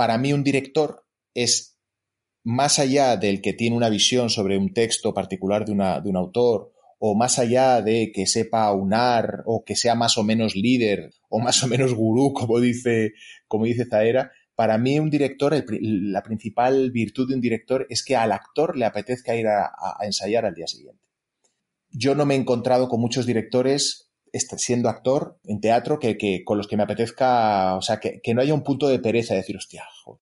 para mí un director es más allá del que tiene una visión sobre un texto particular de, un autor, o más allá de que sepa aunar, o que sea más o menos líder, o más o menos gurú, como dice, como dice Zaera, para mí un director, la principal virtud de un director es que al actor le apetezca ir a, ensayar al día siguiente. Yo no me he encontrado con muchos directores siendo actor en teatro que, con los que me apetezca, o sea, que, no haya un punto de pereza de decir, hostia, joder.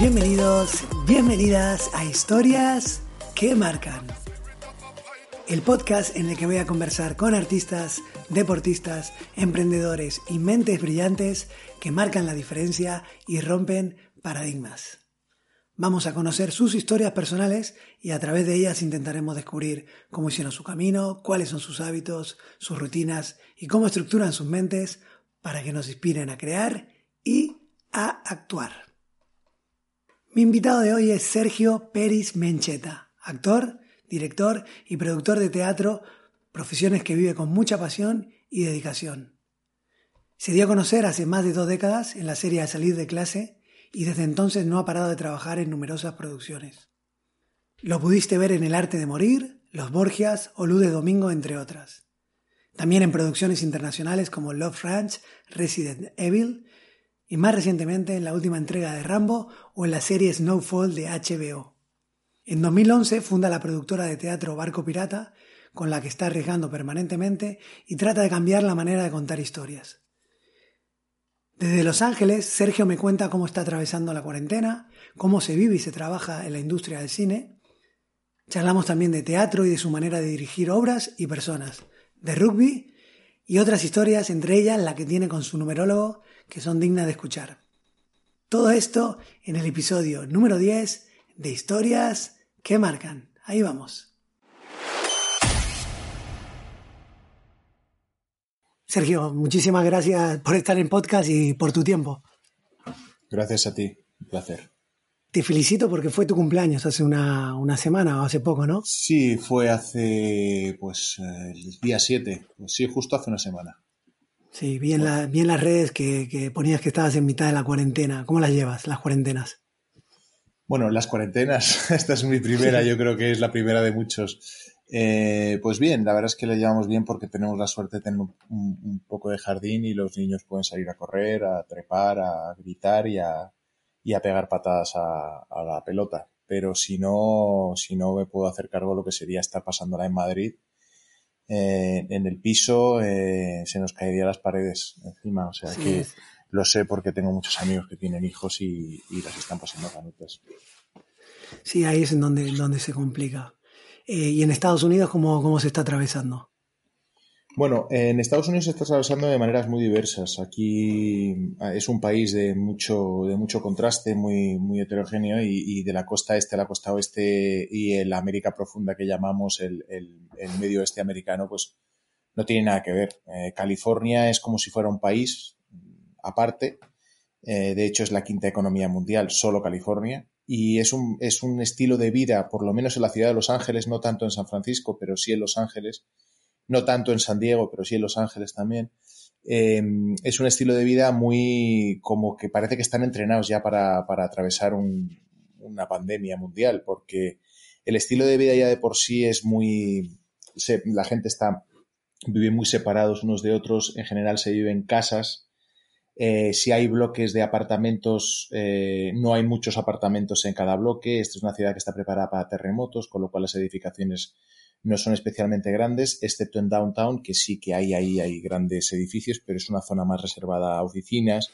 Bienvenidos, bienvenidas a Historias que Marcan. El podcast en el que voy a conversar con artistas, deportistas, emprendedores y mentes brillantes que marcan la diferencia y rompen paradigmas. Vamos a conocer sus historias personales y a través de ellas intentaremos descubrir cómo hicieron su camino, cuáles son sus hábitos, sus rutinas y cómo estructuran sus mentes para que nos inspiren a crear y a actuar. Mi invitado de hoy es Sergio Peris Mencheta, actor, director y productor de teatro, profesiones que vive con mucha pasión y dedicación. Se dio a conocer hace más de dos décadas en la serie A Salir de Clase y desde entonces no ha parado de trabajar en numerosas producciones. Lo pudiste ver en El arte de morir, Los Borgias o Luz de Domingo, entre otras. También en producciones internacionales como Love Ranch, Resident Evil y más recientemente en la última entrega de Rambo o en la serie Snowfall de HBO. En 2011 funda la productora de teatro Barco Pirata, con la que está arriesgando permanentemente y trata de cambiar la manera de contar historias. Desde Los Ángeles, Sergio me cuenta cómo está atravesando la cuarentena, cómo se vive y se trabaja en la industria del cine. Charlamos también de teatro y de su manera de dirigir obras y personas, de rugby y otras historias, entre ellas la que tiene con su numerólogo, que son dignas de escuchar. Todo esto en el episodio número 10 de Historias que Marcan. Ahí vamos. Sergio, muchísimas gracias por estar en podcast y por tu tiempo. Gracias a ti, un placer. Te felicito porque fue tu cumpleaños hace una, semana o hace poco, ¿no? Sí, fue hace, pues, el día 7, pues sí, justo hace una semana. Sí, vi en, las redes que, que, ponías que estabas en mitad de la cuarentena. ¿Cómo las llevas, las cuarentenas? Bueno, las cuarentenas, esta es mi primera, yo creo que es la primera de muchos. Eh, pues bien, la verdad es que le llevamos bien porque tenemos la suerte de tener un, poco de jardín y los niños pueden salir a correr, a trepar, a gritar y a, y a pegar patadas a, la pelota. Pero si no, si no me puedo hacer cargo de lo que sería estar pasándola en Madrid, eh, en el piso eh, se nos caerían las paredes encima. O sea que lo sé porque tengo muchos amigos que tienen hijos y, y las están pasando canutas. Sí, ahí es en donde, donde se complica. Eh, ¿Y en Estados Unidos cómo, cómo se está atravesando? Bueno, en Estados Unidos se está atravesando de maneras muy diversas. Aquí ah, es un país de mucho, de mucho contraste, muy, muy heterogéneo y, de la costa este a la costa oeste y el América profunda que llamamos el, el, medio oeste americano, pues no tiene nada que ver. Eh, California es como si fuera un país aparte. Eh, de hecho, es la quinta economía mundial, solo California y es un, es un estilo de vida, por lo menos en la ciudad de Los Ángeles, no tanto en San Francisco, pero sí en Los Ángeles, no tanto en San Diego, pero sí en Los Ángeles también. Em, es un estilo de vida muy como que parece que están entrenados ya para, para atravesar una pandemia mundial, porque el estilo de vida ya de por sí es muy... la gente está vive muy separados unos de otros, en general se vive en casas, eh, si hay bloques de apartamentos, eh, no hay muchos apartamentos en cada bloque. Esta es una ciudad que está preparada para terremotos, con lo cual las edificaciones no son especialmente grandes, excepto en downtown, que sí que hay ahí hay grandes edificios, pero es una zona más reservada a oficinas.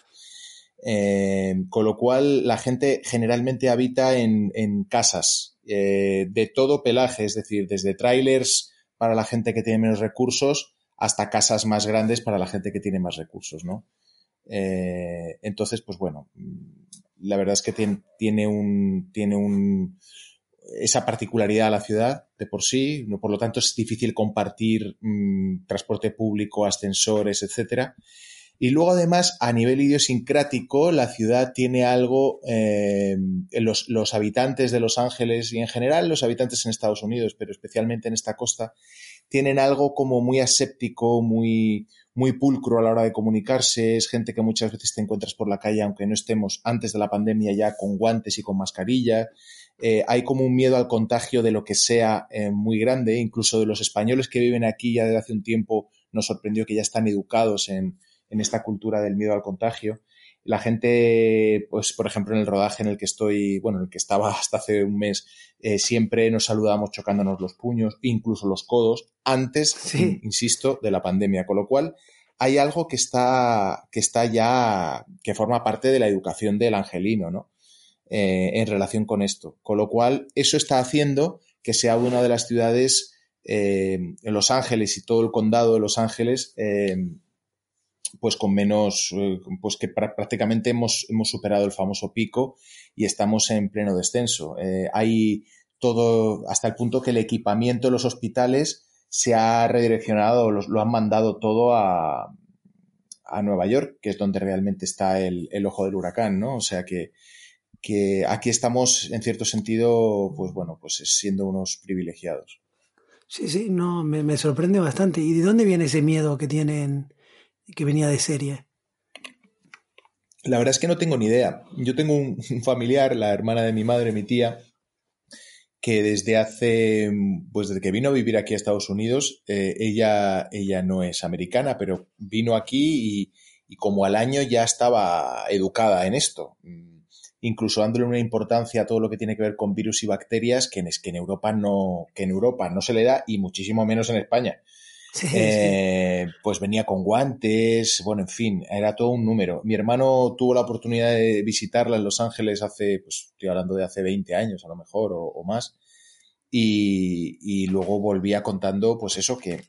Eh, con lo cual la gente generalmente habita en, casas de todo pelaje, es decir, desde trailers para la gente que tiene menos recursos hasta casas más grandes para la gente que tiene más recursos, ¿no? Eh, entonces, pues bueno, la verdad es que tiene, un, tiene un, esa particularidad a la ciudad de por sí, por lo tanto es difícil compartir mm, transporte público, ascensores, etcétera. Y luego, además, a nivel idiosincrático, la ciudad tiene algo, eh, los, los, habitantes de Los Ángeles y en general los habitantes en Estados Unidos, pero especialmente en esta costa, tienen algo como muy aséptico, muy, muy pulcro a la hora de comunicarse. Es gente que muchas veces te encuentras por la calle, aunque no estemos antes de la pandemia ya con guantes y con mascarilla. Eh, hay como un miedo al contagio de lo que sea eh, muy grande. Incluso de los españoles que viven aquí ya desde hace un tiempo nos sorprendió que ya están educados en, en esta cultura del miedo al contagio. La gente, pues, por ejemplo, en el rodaje en el que estoy, bueno, en el que estaba hasta hace un mes, eh, siempre nos saludamos chocándonos los puños, incluso los codos, antes, insisto, de la pandemia. Con lo cual, hay algo que está, que está ya, que forma parte de la educación del angelino, ¿no? Eh, en relación con esto. Con lo cual, eso está haciendo que sea una de las ciudades, eh, en Los Ángeles y todo el condado de Los Ángeles, pues con menos, eh, pues que prácticamente hemos, hemos superado el famoso pico y estamos en pleno descenso. Eh, hay todo, hasta el punto que el equipamiento de los hospitales se ha redireccionado, lo han mandado todo a, a Nueva York, que es donde realmente está el, el ojo del huracán, ¿no? O sea que, que aquí estamos, en cierto sentido, pues bueno, pues siendo unos privilegiados. Sí, sí, no, me, me sorprende bastante. ¿Y de dónde viene ese miedo que tienen que venía de serie? La verdad es que no tengo ni idea. Yo tengo un, familiar, la hermana de mi madre, mi tía, que desde hace, pues desde que vino a vivir aquí a Estados Unidos, eh, ella, ella no es americana, pero vino aquí y, y, como al año ya estaba educada en esto, incluso dándole una importancia a todo lo que tiene que ver con virus y bacterias que en, que en Europa no, que en Europa no se le da y muchísimo menos en España. Eh, pues venía con guantes, bueno, en fin, era todo un número. Mi hermano tuvo la oportunidad de visitarla en Los Ángeles hace, pues estoy hablando de hace 20 años a lo mejor o, más, y, luego volvía contando, pues eso, que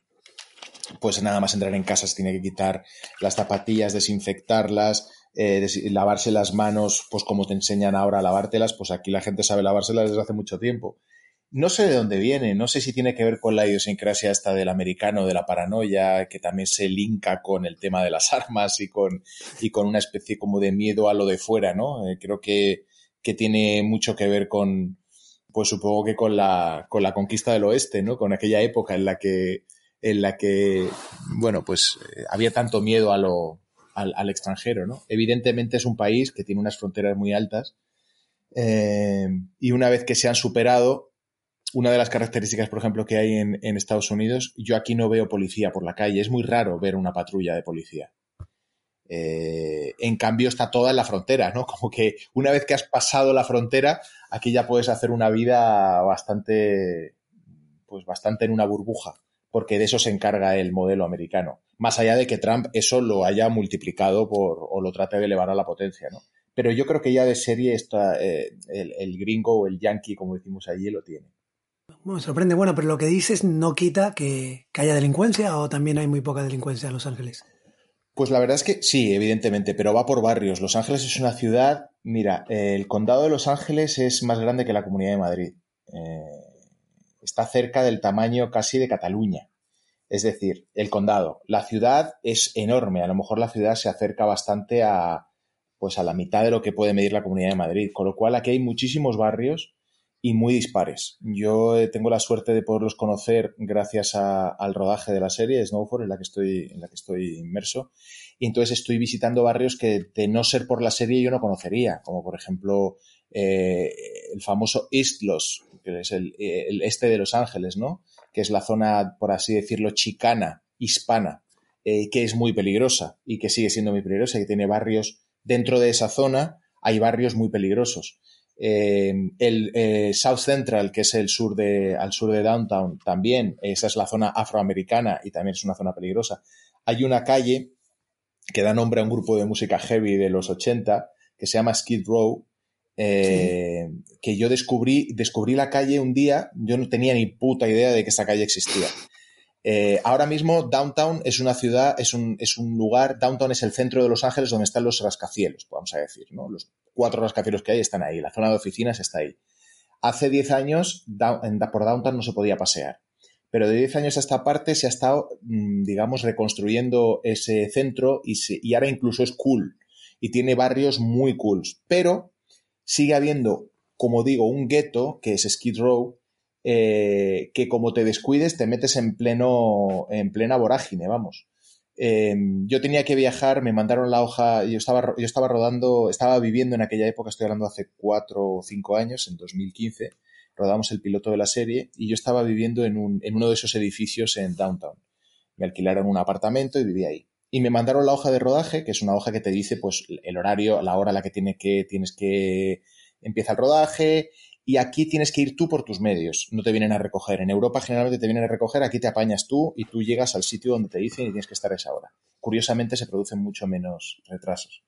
pues nada más entrar en casa se tiene que quitar las zapatillas, desinfectarlas, eh, lavarse las manos, pues como te enseñan ahora a lavártelas, pues aquí la gente sabe lavárselas desde hace mucho tiempo. No sé de dónde viene, no sé si tiene que ver con la idiosincrasia esta del americano, de la paranoia, que también se linka con el tema de las armas y con, y con una especie como de miedo a lo de fuera, ¿no? Eh, creo que, que tiene mucho que ver con, pues supongo que con la, con la conquista del oeste, ¿no? Con aquella época en la que, en la que, bueno, pues eh, había tanto miedo a lo, al, extranjero, ¿no? Evidentemente es un país que tiene unas fronteras muy altas eh, y una vez que se han superado, una de las características, por ejemplo, que hay en, Estados Unidos, yo aquí no veo policía por la calle. Es muy raro ver una patrulla de policía. Eh, en cambio, está toda en la frontera, ¿no? Como que una vez que has pasado la frontera, aquí ya puedes hacer una vida bastante, pues bastante en una burbuja, porque de eso se encarga el modelo americano. Más allá de que Trump eso lo haya multiplicado por, o lo trate de elevar a la potencia, ¿no? Pero yo creo que ya de serie está, eh, el, el gringo o el yankee, como decimos allí, lo tiene. Bueno, sorprende. Bueno, pero lo que dices no quita que, haya delincuencia o también hay muy poca delincuencia en Los Ángeles. Pues la verdad es que sí, evidentemente, pero va por barrios. Los Ángeles es una ciudad, mira, el condado de Los Ángeles es más grande que la Comunidad de Madrid. Eh, está cerca del tamaño casi de Cataluña. Es decir, el condado. La ciudad es enorme. A lo mejor la ciudad se acerca bastante a, pues a la mitad de lo que puede medir la Comunidad de Madrid. Con lo cual aquí hay muchísimos barrios y muy dispares. Yo eh, tengo la suerte de poderlos conocer gracias al rodaje de la serie Snowfall en la que estoy en la que estoy inmerso y entonces estoy visitando barrios que de no ser por la serie yo no conocería, como por ejemplo eh, el famoso East Los, que es el, este de Los Ángeles, ¿no? Que es la zona, por así decirlo, chicana, hispana, eh, que es muy peligrosa y que sigue siendo muy peligrosa y que tiene barrios dentro de esa zona hay barrios muy peligrosos. Eh, el eh, South Central, que es el sur de, al sur de Downtown, también, esa es la zona afroamericana y también es una zona peligrosa. Hay una calle que da nombre a un grupo de música heavy de los 80 que se llama Skid Row, eh, que yo descubrí, descubrí la calle un día, yo no tenía ni puta idea de que esa calle existía. Eh, ahora mismo Downtown es una ciudad, es un, lugar, Downtown es el centro de Los Ángeles donde están los rascacielos, vamos a decir, ¿no? Los cuatro rascacielos que hay están ahí, la zona de oficinas está ahí. Hace 10 años por Downtown no se podía pasear, pero de 10 años a esta parte se ha estado, mm, digamos, reconstruyendo ese centro y, y ahora incluso es cool y tiene barrios muy cool, pero sigue habiendo, como digo, un gueto que es Skid Row, eh, que como te descuides te metes en pleno en plena vorágine, vamos. Em, yo tenía que viajar, me mandaron la hoja, yo estaba, yo estaba rodando, estaba viviendo en aquella época, estoy hablando hace cuatro o cinco años, en 2015, rodamos el piloto de la serie y yo estaba viviendo en, un, en uno de esos edificios en Downtown. Me alquilaron un apartamento y viví ahí. Y me mandaron la hoja de rodaje, que es una hoja que te dice pues el horario, la hora a la que, que tienes que empieza el rodaje, y aquí tienes que ir tú por tus medios, no te vienen a recoger. En Europa generalmente te vienen a recoger, aquí te apañas tú y tú llegas al sitio donde te dicen y tienes que estar a esa hora. Curiosamente se producen mucho menos retrasos.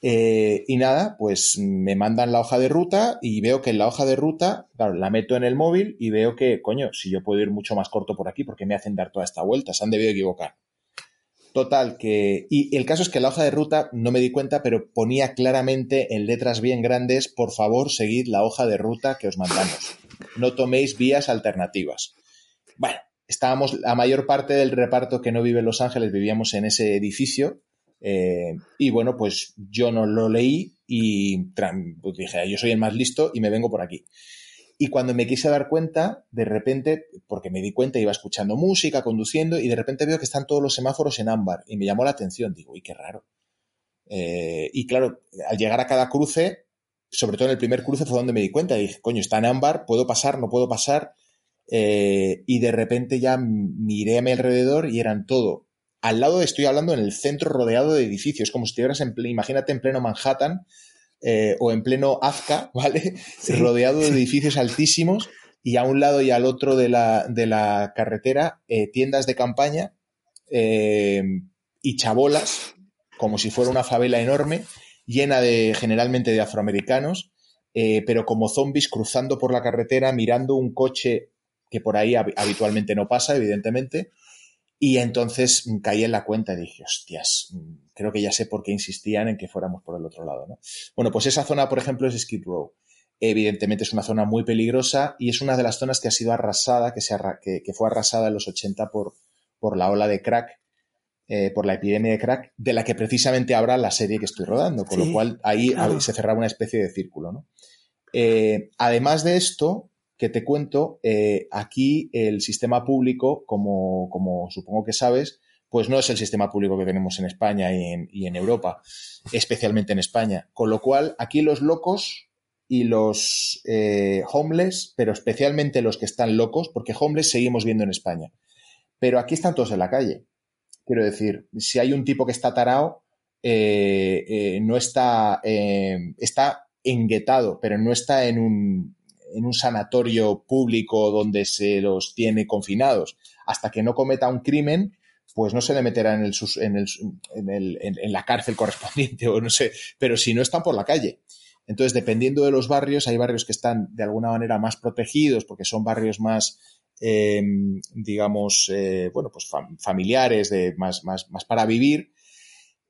Eh, y nada, pues me mandan la hoja de ruta y veo que en la hoja de ruta, claro, la meto en el móvil y veo que, coño, si yo puedo ir mucho más corto por aquí, porque me hacen dar toda esta vuelta? Se han debido equivocar. Total, que. Y el caso es que la hoja de ruta, no me di cuenta, pero ponía claramente en letras bien grandes: por favor, seguid la hoja de ruta que os mandamos. No toméis vías alternativas. Bueno, estábamos, la mayor parte del reparto que no vive en Los Ángeles vivíamos en ese edificio. Eh, y bueno, pues yo no lo leí y pues dije, yo soy el más listo y me vengo por aquí. Y cuando me quise dar cuenta, de repente, porque me di cuenta, iba escuchando música, conduciendo, y de repente veo que están todos los semáforos en ámbar. Y me llamó la atención. Digo, uy, qué raro. Eh, y claro, al llegar a cada cruce, sobre todo en el primer cruce fue donde me di cuenta. Dije, coño, está en ámbar, puedo pasar, no puedo pasar. Eh, y de repente ya miré a mi alrededor y eran todo. Al lado estoy hablando en el centro rodeado de edificios, como si estuvieras en, imagínate en pleno Manhattan, eh, o en pleno Azca, ¿vale? Rodeado de edificios altísimos y a un lado y al otro de la, de la carretera eh, tiendas de campaña eh, y chabolas, como si fuera una favela enorme, llena de generalmente de afroamericanos, pero como zombies cruzando por la carretera, mirando un coche que por ahí habitualmente no pasa, evidentemente, y entonces caí en la cuenta y dije, hostias, creo que ya sé por qué insistían en que fuéramos por el otro lado. ¿no? Bueno, pues esa zona, por ejemplo, es Skid Row. Evidentemente es una zona muy peligrosa y es una de las zonas que ha sido arrasada, que, se que, fue arrasada en los 80 por, por la ola de crack, eh, por la epidemia de crack, de la que precisamente habrá la serie que estoy rodando, con lo cual ahí se cerraba una especie de círculo. ¿no? Eh, además de esto, que te cuento, eh, aquí el sistema público, como, como, supongo que sabes, pues no es el sistema público que tenemos en España y en, Europa, especialmente en España. Con lo cual, aquí los locos y los eh, homeless, pero especialmente los que están locos, porque homeless seguimos viendo en España, pero aquí están todos en la calle. Quiero decir, si hay un tipo que está tarao, eh, no está, está enguetado, pero no está en un, en un sanatorio público donde se los tiene confinados, hasta que no cometa un crimen, pues no se le meterá en, el, en, el, en, la cárcel correspondiente o no sé, pero si no están por la calle. Entonces, dependiendo de los barrios, hay barrios que están de alguna manera más protegidos porque son barrios más, em, digamos, eh, bueno, pues familiares, de más, más, más para vivir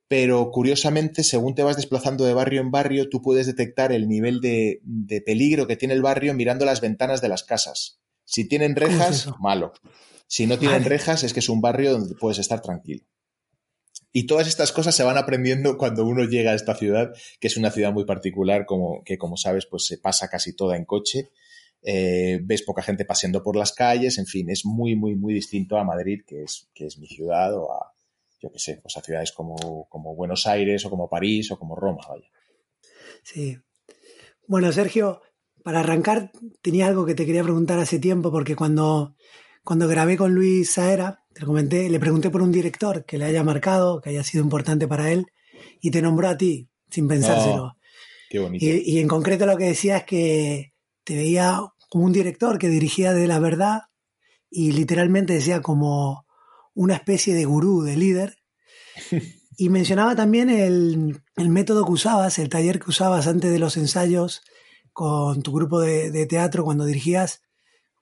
pero curiosamente, según te vas desplazando de barrio en barrio, tú puedes detectar el nivel de, peligro que tiene el barrio mirando las ventanas de las casas. Si tienen rejas, malo. Si no tienen rejas, es que es un barrio donde puedes estar tranquilo. Y todas estas cosas se van aprendiendo cuando uno llega a esta ciudad, que es una ciudad muy particular, como, que como sabes, pues se pasa casi toda en coche. Eh, ves poca gente paseando por las calles, en fin, es muy, muy, muy distinto a Madrid, que es, que es mi ciudad, o a, yo qué sé, pues a ciudades como, como Buenos Aires o como París o como Roma, vaya. Sí. Bueno, Sergio, para arrancar, tenía algo que te quería preguntar hace tiempo, porque cuando, cuando grabé con Luis Saera, te lo comenté, le pregunté por un director que le haya marcado, que haya sido importante para él, y te nombró a ti, sin pensárselo. Oh, qué bonito. Y, y, en concreto lo que decía es que te veía como un director que dirigía de la verdad y literalmente decía como una especie de gurú, de líder. Y mencionaba también el, método que usabas, el taller que usabas antes de los ensayos con tu grupo de, teatro cuando dirigías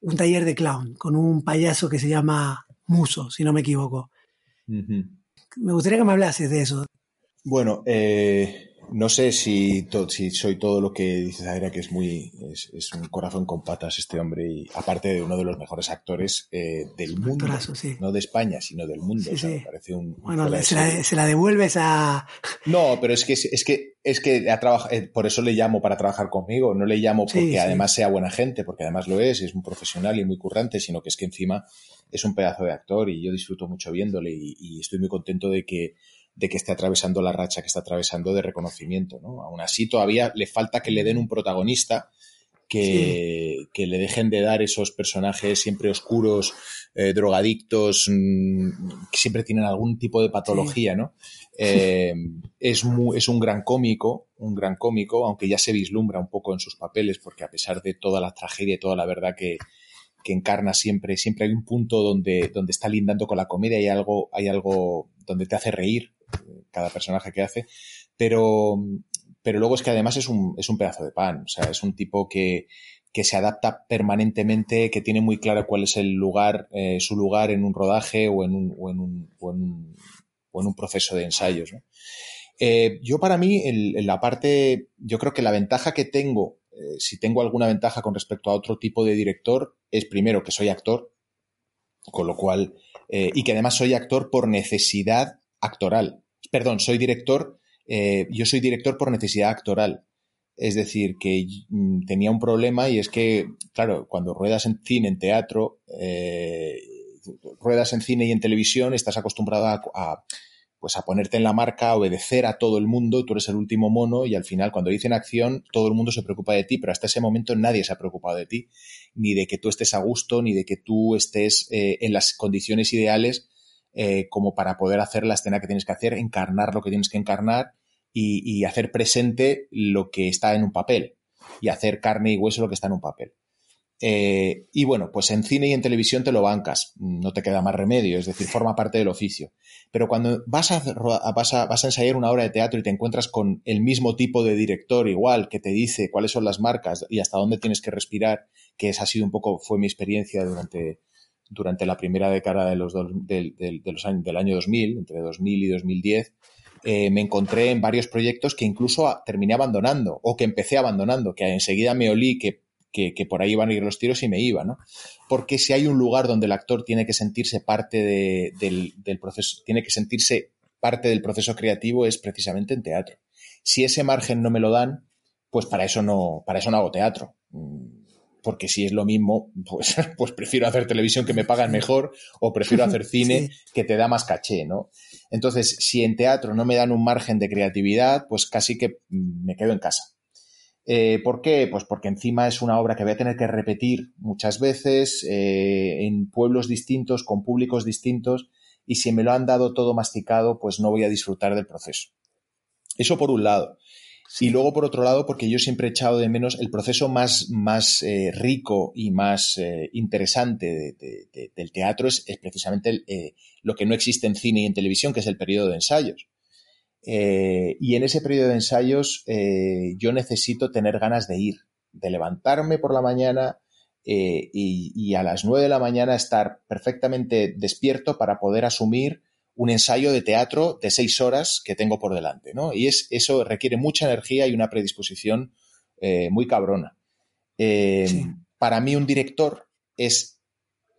un taller de clown con un payaso que se llama Muso, si no me equivoco. Me gustaría que me hablases de eso. Bueno, eh, No sé si, si soy todo lo que dices, Aira, que es muy es, un corazón con patas este hombre y aparte de uno de los mejores actores eh, del mundo, no de España, sino del mundo. parece un, bueno, se la, se la, devuelves a... No, pero es que es que es que ha eh, por eso le llamo para trabajar conmigo, no le llamo porque además sea buena gente, porque además lo es, es un profesional y muy currante, sino que es que encima es un pedazo de actor y yo disfruto mucho viéndole y estoy muy contento de que de que esté atravesando la racha que está atravesando de reconocimiento. ¿no? Aún así, todavía le falta que le den un protagonista que, que le dejen de dar esos personajes siempre oscuros, eh, drogadictos, mm, que siempre tienen algún tipo de patología, ¿no? Eh, es, es un gran cómico, un gran cómico, aunque ya se vislumbra un poco en sus papeles, porque a pesar de toda la tragedia y toda la verdad que, que encarna siempre, siempre hay un punto donde, donde está lindando con la comedia y hay algo, hay algo donde te hace reír cada personaje que hace, pero, pero luego es que además es un, es un pedazo de pan, o sea, es un tipo que, que se adapta permanentemente, que tiene muy claro cuál es el lugar, eh, su lugar en un rodaje o en un, o en un, o en un, o en un proceso de ensayos. Eh, yo para mí, en la parte, yo creo que la ventaja que tengo, eh, si tengo alguna ventaja con respecto a otro tipo de director, es primero que soy actor, con lo cual, y que además soy actor por necesidad actoral perdón, soy director, eh, yo soy director por necesidad actoral. Es decir, que mm, tenía un problema y es que, claro, cuando ruedas en cine, en teatro, eh, ruedas en cine y en televisión, estás acostumbrado a, pues a ponerte en la marca, a obedecer a todo el mundo, tú eres el último mono y al final cuando dicen acción todo el mundo se preocupa de ti, pero hasta ese momento nadie se ha preocupado de ti, ni de que tú estés a gusto, ni de que tú estés eh, en las condiciones ideales eh, como para poder hacer la escena que tienes que hacer, encarnar lo que tienes que encarnar y, hacer presente lo que está en un papel y hacer carne y hueso lo que está en un papel. Eh, y bueno, pues en cine y en televisión te lo bancas, no te queda más remedio, es decir, forma parte del oficio. Pero cuando vas a, vas a, vas a ensayar una obra de teatro y te encuentras con el mismo tipo de director igual que te dice cuáles son las marcas y hasta dónde tienes que respirar, que esa ha sido un poco, fue mi experiencia durante, durante la primera década de los, del año 2000, entre 2000 y 2010, eh, me encontré en varios proyectos que incluso terminé abandonando o que empecé abandonando, que enseguida me olí que, que, por ahí iban a ir los tiros y me iba, ¿no? Porque si hay un lugar donde el actor tiene que sentirse parte del, del proceso, tiene que sentirse parte del proceso creativo es precisamente en teatro. Si ese margen no me lo dan, pues para eso no, para eso no hago teatro mm, porque si es lo mismo, pues, pues prefiero hacer televisión que me pagan mejor o prefiero hacer cine que te da más caché, ¿no? Entonces, si en teatro no me dan un margen de creatividad, pues casi que me quedo en casa. Eh, ¿Por qué? Pues porque encima es una obra que voy a tener que repetir muchas veces eh, en pueblos distintos, con públicos distintos, y si me lo han dado todo masticado, pues no voy a disfrutar del proceso. Eso por un lado. Y luego, por otro lado, porque yo siempre he echado de menos el proceso más, más eh, rico y más eh, interesante del teatro es, precisamente eh, lo que no existe en cine y en televisión, que es el periodo de ensayos. y en ese periodo de ensayos yo necesito tener ganas de ir, de levantarme por la mañana y, y, a las nueve de la mañana estar perfectamente despierto para poder asumir un ensayo de teatro de seis horas que tengo por delante, ¿no? Y es, eso requiere mucha energía y una predisposición eh, muy cabrona. Eh, para mí un director es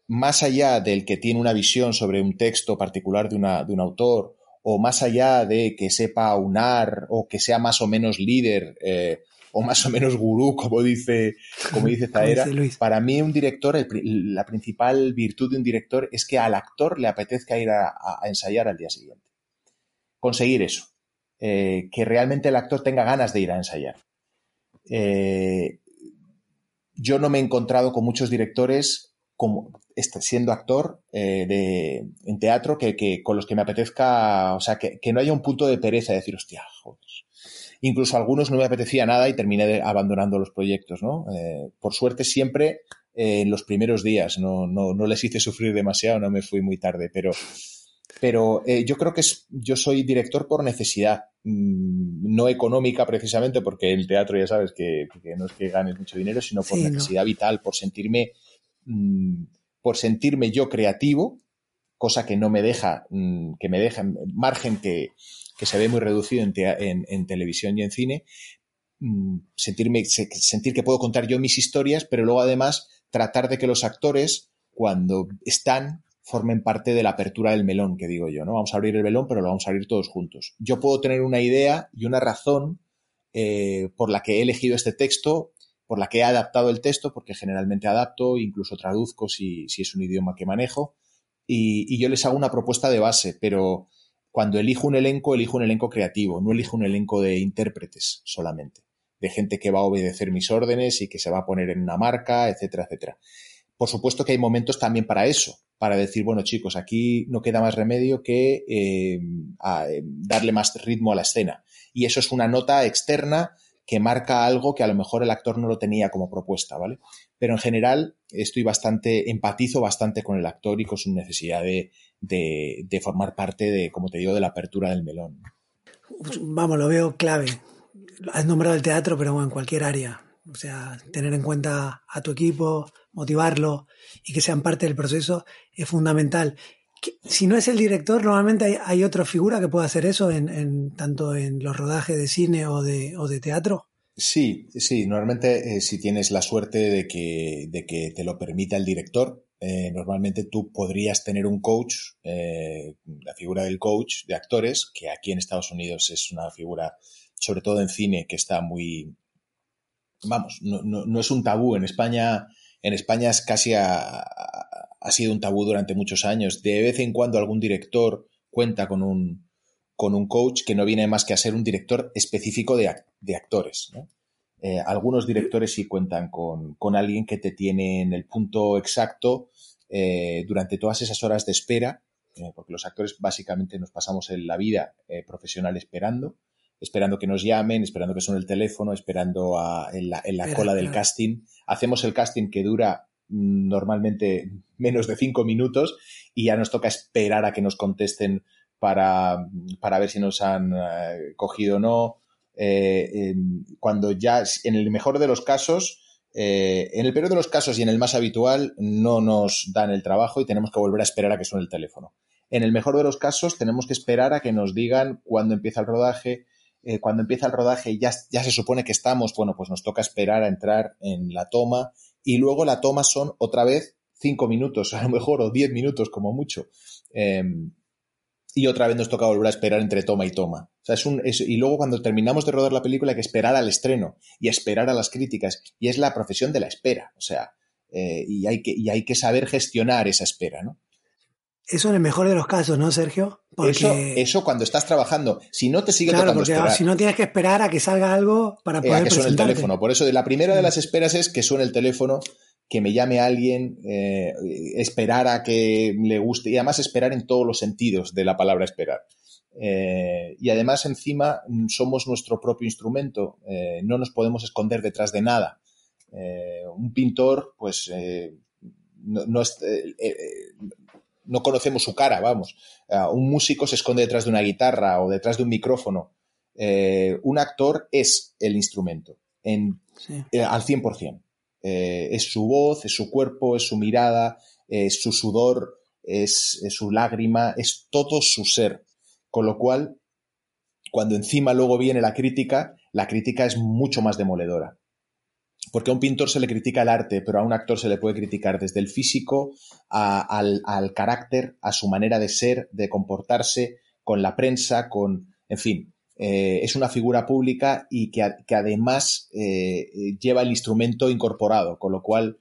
más allá del que tiene una visión sobre un texto particular de, una, de un autor o más allá de que sepa aunar o que sea más o menos líder eh, o más o menos gurú, como dice, como dice Zaera. Para mí un director, la principal virtud de un director es que al actor le apetezca ir a, ensayar al día siguiente. Conseguir eso. Eh, que realmente el actor tenga ganas de ir a ensayar. Eh, yo no me he encontrado con muchos directores como siendo actor eh, en teatro que, con los que me apetezca, o sea, que, que, no haya un punto de pereza de decir, hostia, joder, Incluso algunos no me apetecía nada y terminé abandonando los proyectos, ¿no? Eh, por suerte siempre eh, en los primeros días, no, no, no, les hice sufrir demasiado, no me fui muy tarde, pero, pero eh, yo creo que es, yo soy director por necesidad, mm, no económica precisamente, porque el teatro ya sabes que, no es que ganes mucho dinero, sino por necesidad vital, por sentirme, mm, por sentirme yo creativo cosa que no me deja, mm, que me deja margen que, se ve muy reducido en, televisión y en cine, mm, sentirme, sentir que puedo contar yo mis historias, pero luego además tratar de que los actores, cuando están, formen parte de la apertura del melón, que digo yo, ¿no? Vamos a abrir el melón, pero lo vamos a abrir todos juntos. Yo puedo tener una idea y una razón eh, por la que he elegido este texto, por la que he adaptado el texto, porque generalmente adapto, incluso traduzco si, si es un idioma que manejo, y, yo les hago una propuesta de base, pero cuando elijo un elenco, elijo un elenco creativo, no elijo un elenco de intérpretes solamente, de gente que va a obedecer mis órdenes y que se va a poner en una marca, etcétera, etcétera. Por supuesto que hay momentos también para eso, para decir, bueno chicos, aquí no queda más remedio que eh, eh, darle más ritmo a la escena. Y eso es una nota externa que marca algo que a lo mejor el actor no lo tenía como propuesta, ¿vale? Pero en general estoy bastante, empatizo bastante con el actor y con su necesidad de, de, formar parte de, como te digo, de la apertura del melón. Vamos, lo veo clave. Has nombrado el teatro, pero en cualquier área. O sea, tener en cuenta a tu equipo, motivarlo y que sean parte del proceso es fundamental si no es el director, normalmente hay, otra figura que pueda hacer eso, en, tanto en los rodajes de cine o de, o de teatro. Sí, sí, normalmente eh, si tienes la suerte de que, te lo permita el director, eh, normalmente tú podrías tener un coach, eh, la figura del coach de actores, que aquí en Estados Unidos es una figura, sobre todo en cine, que está muy, vamos, no, no, es un tabú. En España, en España es casi a, ha sido un tabú durante muchos años. De vez en cuando algún director cuenta con un, con un coach que no viene más que a ser un director específico de, actores. Eh, algunos directores sí cuentan con, alguien que te tiene en el punto exacto eh, durante todas esas horas de espera, eh, porque los actores básicamente nos pasamos en la vida profesional esperando, esperando que nos llamen, esperando que suene el teléfono, esperando en la, en la cola del casting. Hacemos el casting que dura normalmente menos de cinco minutos y ya nos toca esperar a que nos contesten para, para ver si nos han eh, cogido o no. Eh, cuando ya, en el mejor de los casos, eh, en el peor de los casos y en el más habitual, no nos dan el trabajo y tenemos que volver a esperar a que suene el teléfono. En el mejor de los casos, tenemos que esperar a que nos digan cuándo empieza el rodaje. cuando empieza el rodaje ya, ya se supone que estamos, bueno, pues nos toca esperar a entrar en la toma y luego la toma son otra vez cinco minutos, a lo mejor, o diez minutos como mucho. Em, y otra vez nos toca volver a esperar entre toma y toma. O sea, es un, y luego cuando terminamos de rodar la película hay que esperar al estreno y esperar a las críticas. Y es la profesión de la espera. O sea, eh, y, hay que, y hay que saber gestionar esa espera, ¿no? Eso en el mejor de los casos, ¿no, Sergio? Eso, eso cuando estás trabajando. Si no te sigue tocando esperar. Si no tienes que esperar a que salga algo para poder. Eh, a que suene el teléfono. Por eso, la primera de las esperas es que suene el teléfono, que me llame alguien, eh, esperar a que le guste. Y además esperar en todos los sentidos de la palabra esperar. Eh, y además, encima, somos nuestro propio instrumento. no nos podemos esconder detrás de nada. un pintor, pues. no, no es, no conocemos su cara, vamos. un músico se esconde detrás de una guitarra o detrás de un micrófono. Eh, un actor es el instrumento en, eh, al 100%. Eh, es su voz, es su cuerpo, es su mirada, es su sudor, es, es su lágrima, es todo su ser. Con lo cual, cuando encima luego viene la crítica, la crítica es mucho más demoledora porque a un pintor se le critica el arte, pero a un actor se le puede criticar desde el físico al, carácter, a su manera de ser, de comportarse, con la prensa, con, en fin, eh, es una figura pública y que, además eh, lleva el instrumento incorporado, con lo cual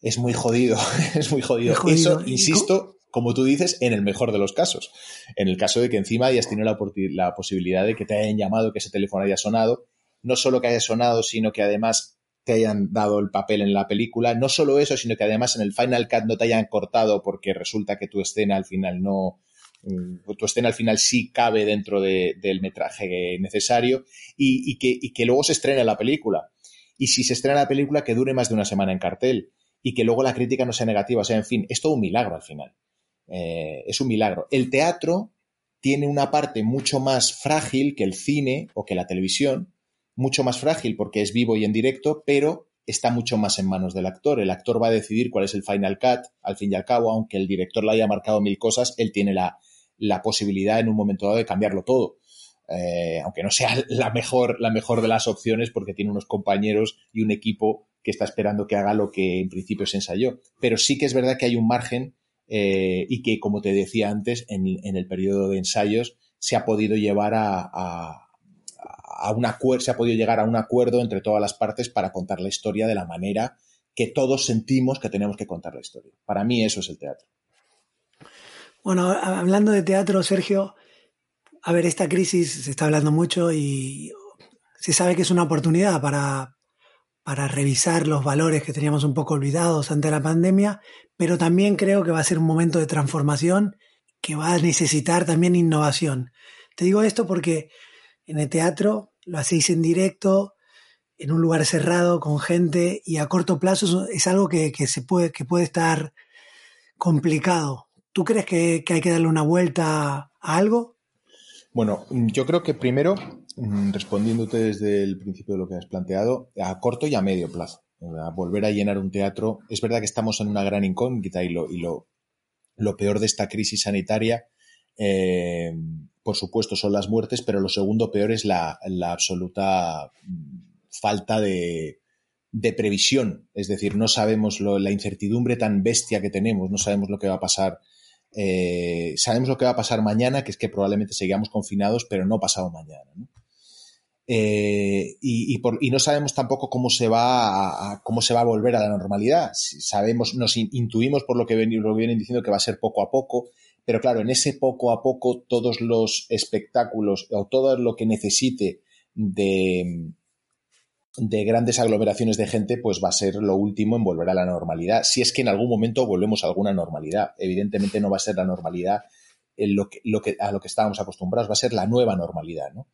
es muy jodido, es muy jodido. Eso, insisto, como tú dices, en el mejor de los casos. En el caso de que encima hayas tenido la, la posibilidad de que te hayan llamado, que ese teléfono haya sonado, no solo que haya sonado, sino que además te hayan dado el papel en la película. No solo eso, sino que además en el Final Cut no te hayan cortado porque resulta que tu escena al final no. Mm, tu escena al final sí cabe dentro del metraje necesario y, que, luego se estrena la película. Y si se estrena la película, que dure más de una semana en cartel y que luego la crítica no sea negativa. O sea, en fin, es todo un milagro al final. Eh, es un milagro. El teatro tiene una parte mucho más frágil que el cine o que la televisión, mucho más frágil porque es vivo y en directo, pero está mucho más en manos del actor. El actor va a decidir cuál es el final cut, al fin y al cabo, aunque el director le haya marcado mil cosas, él tiene la, posibilidad en un momento dado de cambiarlo todo. Eh, aunque no sea la mejor, de las opciones porque tiene unos compañeros y un equipo que está esperando que haga lo que en principio se ensayó. Pero sí que es verdad que hay un margen eh, y que, como te decía antes, en, el periodo de ensayos se ha podido llevar a, un acuerdo, se ha podido llegar a un acuerdo entre todas las partes para contar la historia de la manera que todos sentimos que tenemos que contar la historia. Para mí eso es el teatro. Bueno, hablando de teatro, Sergio, a ver, esta crisis se está hablando mucho y se sabe que es una oportunidad para, para revisar los valores que teníamos un poco olvidados ante la pandemia, pero también creo que va a ser un momento de transformación que va a necesitar también innovación. Te digo esto porque en el teatro lo hacéis en directo, en un lugar cerrado, con gente, y a corto plazo es algo que, se puede, que puede estar complicado. ¿Tú crees que, que hay que darle una vuelta a algo? Bueno, yo creo que primero, mm, respondiéndote desde el principio de lo que has planteado, a corto y a medio plazo. Volver a llenar un teatro. Es verdad que estamos en una gran incógnita y lo, y lo, lo peor de esta crisis sanitaria, eh, por supuesto, son las muertes, pero lo segundo peor es la, absoluta mm, falta de, previsión. Es decir, no sabemos lo, la incertidumbre tan bestia que tenemos, no sabemos lo que va a pasar eh, sabemos lo que va a pasar mañana, que es que probablemente sigamos confinados, pero no pasado mañana. Eh, y, no sabemos tampoco cómo se va a, cómo se va a volver a la normalidad. Sabemos, nos intuimos por lo que, lo que vienen diciendo que va a ser poco a poco, pero claro, en ese poco a poco todos los espectáculos o todo lo que necesite de, de grandes aglomeraciones de gente, pues va a ser lo último en volver a la normalidad. Si es que en algún momento volvemos a alguna normalidad. Evidentemente no va a ser la normalidad a lo que estábamos acostumbrados, va a ser la nueva normalidad, ¿no?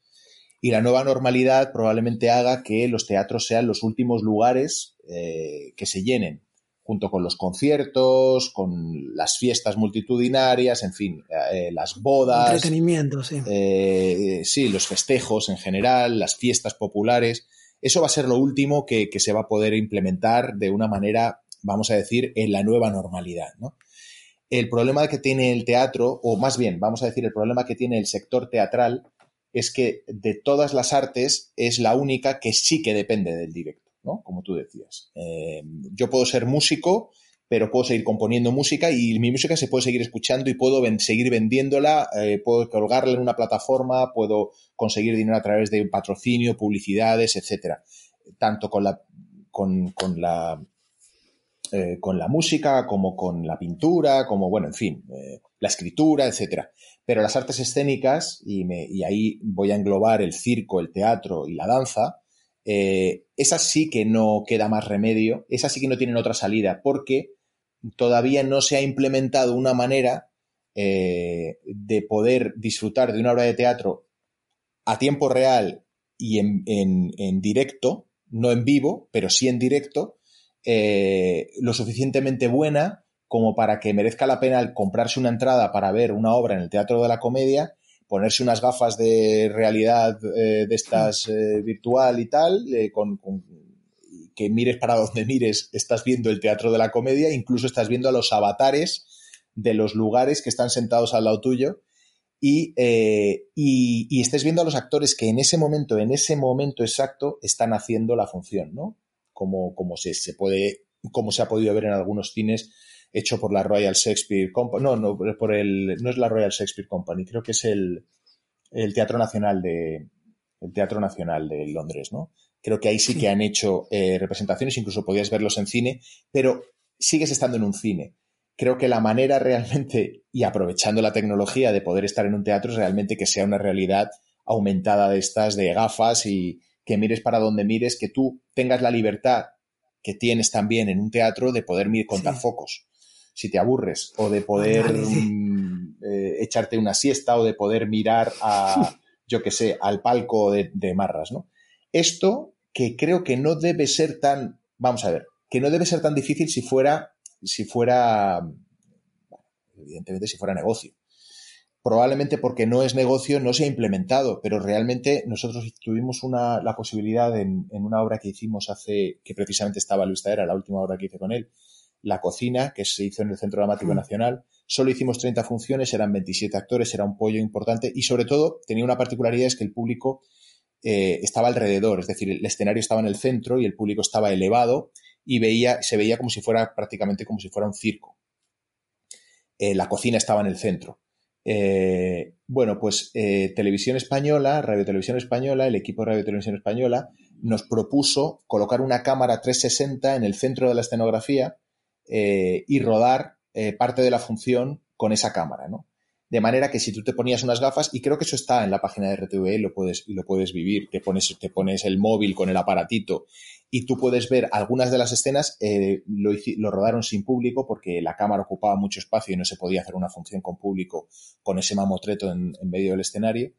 Y la nueva normalidad probablemente haga que los teatros sean los últimos lugares eh, que se llenen, junto con los conciertos, con las fiestas multitudinarias, en fin, eh, las bodas. Entretenimiento, sí. Eh, sí, los festejos en general, las fiestas populares eso va a ser lo último que, se va a poder implementar de una manera, vamos a decir, en la nueva normalidad. El problema que tiene el teatro, o más bien, vamos a decir, el problema que tiene el sector teatral es que de todas las artes es la única que sí que depende del directo, ¿no? Como tú decías. Eh, yo puedo ser músico pero puedo seguir componiendo música y mi música se puede seguir escuchando y puedo seguir vendiéndola, eh, puedo colgarla en una plataforma, puedo conseguir dinero a través de patrocinio, publicidades, etcétera. Tanto con la, con, la, eh, con la música como con la pintura, como, bueno, en fin, la escritura, etcétera. Pero las artes escénicas, y, me, y ahí voy a englobar el circo, el teatro y la danza, eh, esas sí que no queda más remedio, esas sí que no tienen otra salida, porque todavía no se ha implementado una manera eh, de poder disfrutar de una obra de teatro a tiempo real y en, directo, no en vivo, pero sí en directo, eh, lo suficientemente buena como para que merezca la pena comprarse una entrada para ver una obra en el Teatro de la Comedia ponerse unas gafas de realidad eh, de estas eh, virtual y tal, eh, con, que mires para donde mires, estás viendo el teatro de la comedia, incluso estás viendo a los avatares de los lugares que están sentados al lado tuyo y, y, estés viendo a los actores que en ese momento, en ese momento exacto, están haciendo la función, ¿no? Como, como se, se puede, como se ha podido ver en algunos cines hecho por la Royal Shakespeare Company. No, no, por el, no es la Royal Shakespeare Company, creo que es el, el Teatro Nacional de el Teatro Nacional de Londres, ¿no? Creo que ahí sí, que han hecho eh, representaciones, incluso podías verlos en cine, pero sigues estando en un cine. Creo que la manera realmente, y aprovechando la tecnología de poder estar en un teatro, es realmente que sea una realidad aumentada de estas, de gafas y que mires para donde mires, que tú tengas la libertad que tienes también en un teatro de poder mirar contar focos si te aburres, o de poder mm, eh, echarte una siesta, o de poder mirar a, yo qué sé, al palco de, marras, ¿no? Esto que creo que no debe ser tan, vamos a ver, que no debe ser tan difícil si fuera, si fuera, evidentemente si fuera negocio. probablemente porque no es negocio, no se ha implementado, pero realmente nosotros tuvimos una, la posibilidad en, una obra que hicimos hace, que precisamente estaba Luis Taera, la última obra que hice con él, La Cocina, que se hizo en el Centro Dramático mm. Nacional. Solo hicimos 30 funciones, eran 27 actores, era un pollo importante y sobre todo tenía una particularidad, es que el público eh, estaba alrededor, es decir, el escenario estaba en el centro y el público estaba elevado y veía, se veía como si fuera prácticamente como si fuera un circo. Eh, la cocina estaba en el centro. Eh, bueno, pues Televisión Española, Radio Televisión Española, el equipo de Radio Televisión Española nos propuso colocar una cámara 360 en el centro de la escenografía y rodar parte de la función con esa cámara, ¿no? De manera que si tú te ponías unas gafas, y creo que eso está en la página de RTV y lo puedes, y lo puedes vivir, te pones, te pones el móvil con el aparatito y tú puedes ver algunas de las escenas, eh, lo, rodaron sin público porque la cámara ocupaba mucho espacio y no se podía hacer una función con público con ese mamotreto en, medio del escenario.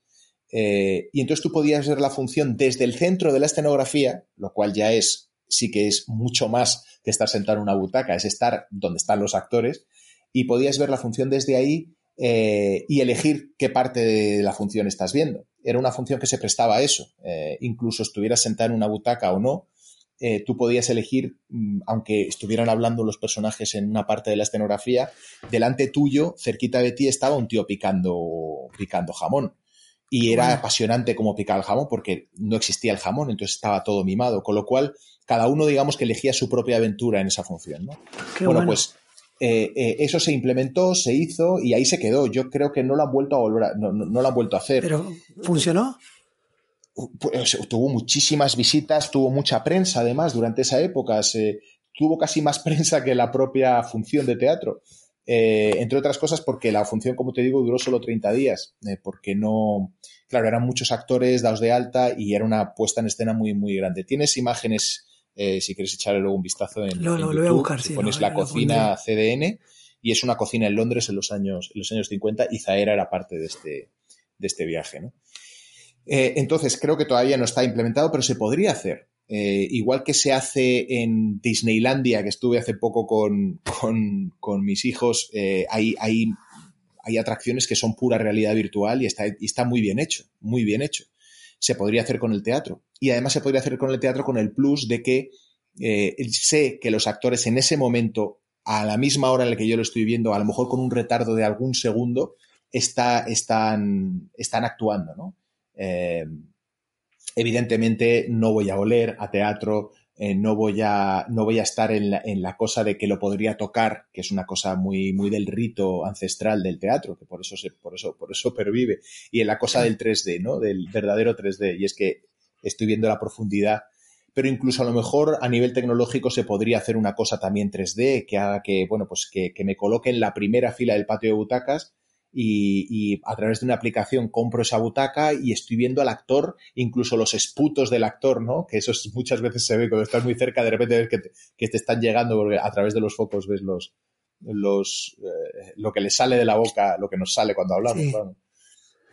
Eh, y entonces tú podías ver la función desde el centro de la escenografía, lo cual ya es, sí que es mucho más que estar sentado en una butaca, es estar donde están los actores, y podías ver la función desde ahí eh, y elegir qué parte de la función estás viendo. Era una función que se prestaba a eso. Eh, incluso estuvieras sentado en una butaca o no, eh, tú podías elegir, mm, aunque estuvieran hablando los personajes en una parte de la escenografía, delante tuyo, cerquita de ti, estaba un tío picando, picando jamón. Y era apasionante como picar el jamón porque no existía el jamón, entonces estaba todo mimado. Con lo cual, cada uno, digamos, que elegía su propia aventura en esa función. ¿no? bueno, pues eh, eh, eso se implementó, se hizo y ahí se quedó. Yo creo que no lo han vuelto a volver a, no, no, lo han vuelto a hacer. ¿Pero funcionó? Pues, tuvo muchísimas visitas, tuvo mucha prensa además durante esa época. Se, tuvo casi más prensa que la propia función de teatro. Eh, entre otras cosas porque la función, como te digo, duró solo 30 días, porque no, claro, eran muchos actores dados de alta y era una puesta en escena muy, muy grande. Tienes imágenes eh, si quieres echarle luego un vistazo en, lo, voy a buscar, pones la cocina CDN y es una cocina en Londres en los años, en los años 50 y Zaera era parte de este, de este viaje. ¿no? Eh, entonces, creo que todavía no está implementado, pero se podría hacer. Eh, igual que se hace en Disneylandia, que estuve hace poco con, con, mis hijos, hay, hay, hay, atracciones que son pura realidad virtual y está, y está muy bien hecho, muy bien hecho se podría hacer con el teatro. Y además se podría hacer con el teatro con el plus de que eh, sé que los actores en ese momento, a la misma hora en la que yo lo estoy viendo, a lo mejor con un retardo de algún segundo, está, están, están actuando, ¿no? Eh, evidentemente no voy a oler a teatro, eh, no, voy a, no voy a estar en la, en la, cosa de que lo podría tocar, que es una cosa muy, muy del rito ancestral del teatro, que por eso, se, por, eso, por eso pervive, y en la cosa del 3D, ¿no? Del verdadero 3D, y es que estoy viendo la profundidad, pero incluso a lo mejor a nivel tecnológico se podría hacer una cosa también 3D que haga que, bueno, pues que, que me coloque en la primera fila del patio de butacas y, a través de una aplicación compro esa butaca y estoy viendo al actor, incluso los esputos del actor, ¿no? Que eso muchas veces se ve cuando estás muy cerca, de repente ves que te, que te están llegando porque a través de los focos ves los, los eh, lo que le sale de la boca, lo que nos sale cuando hablamos.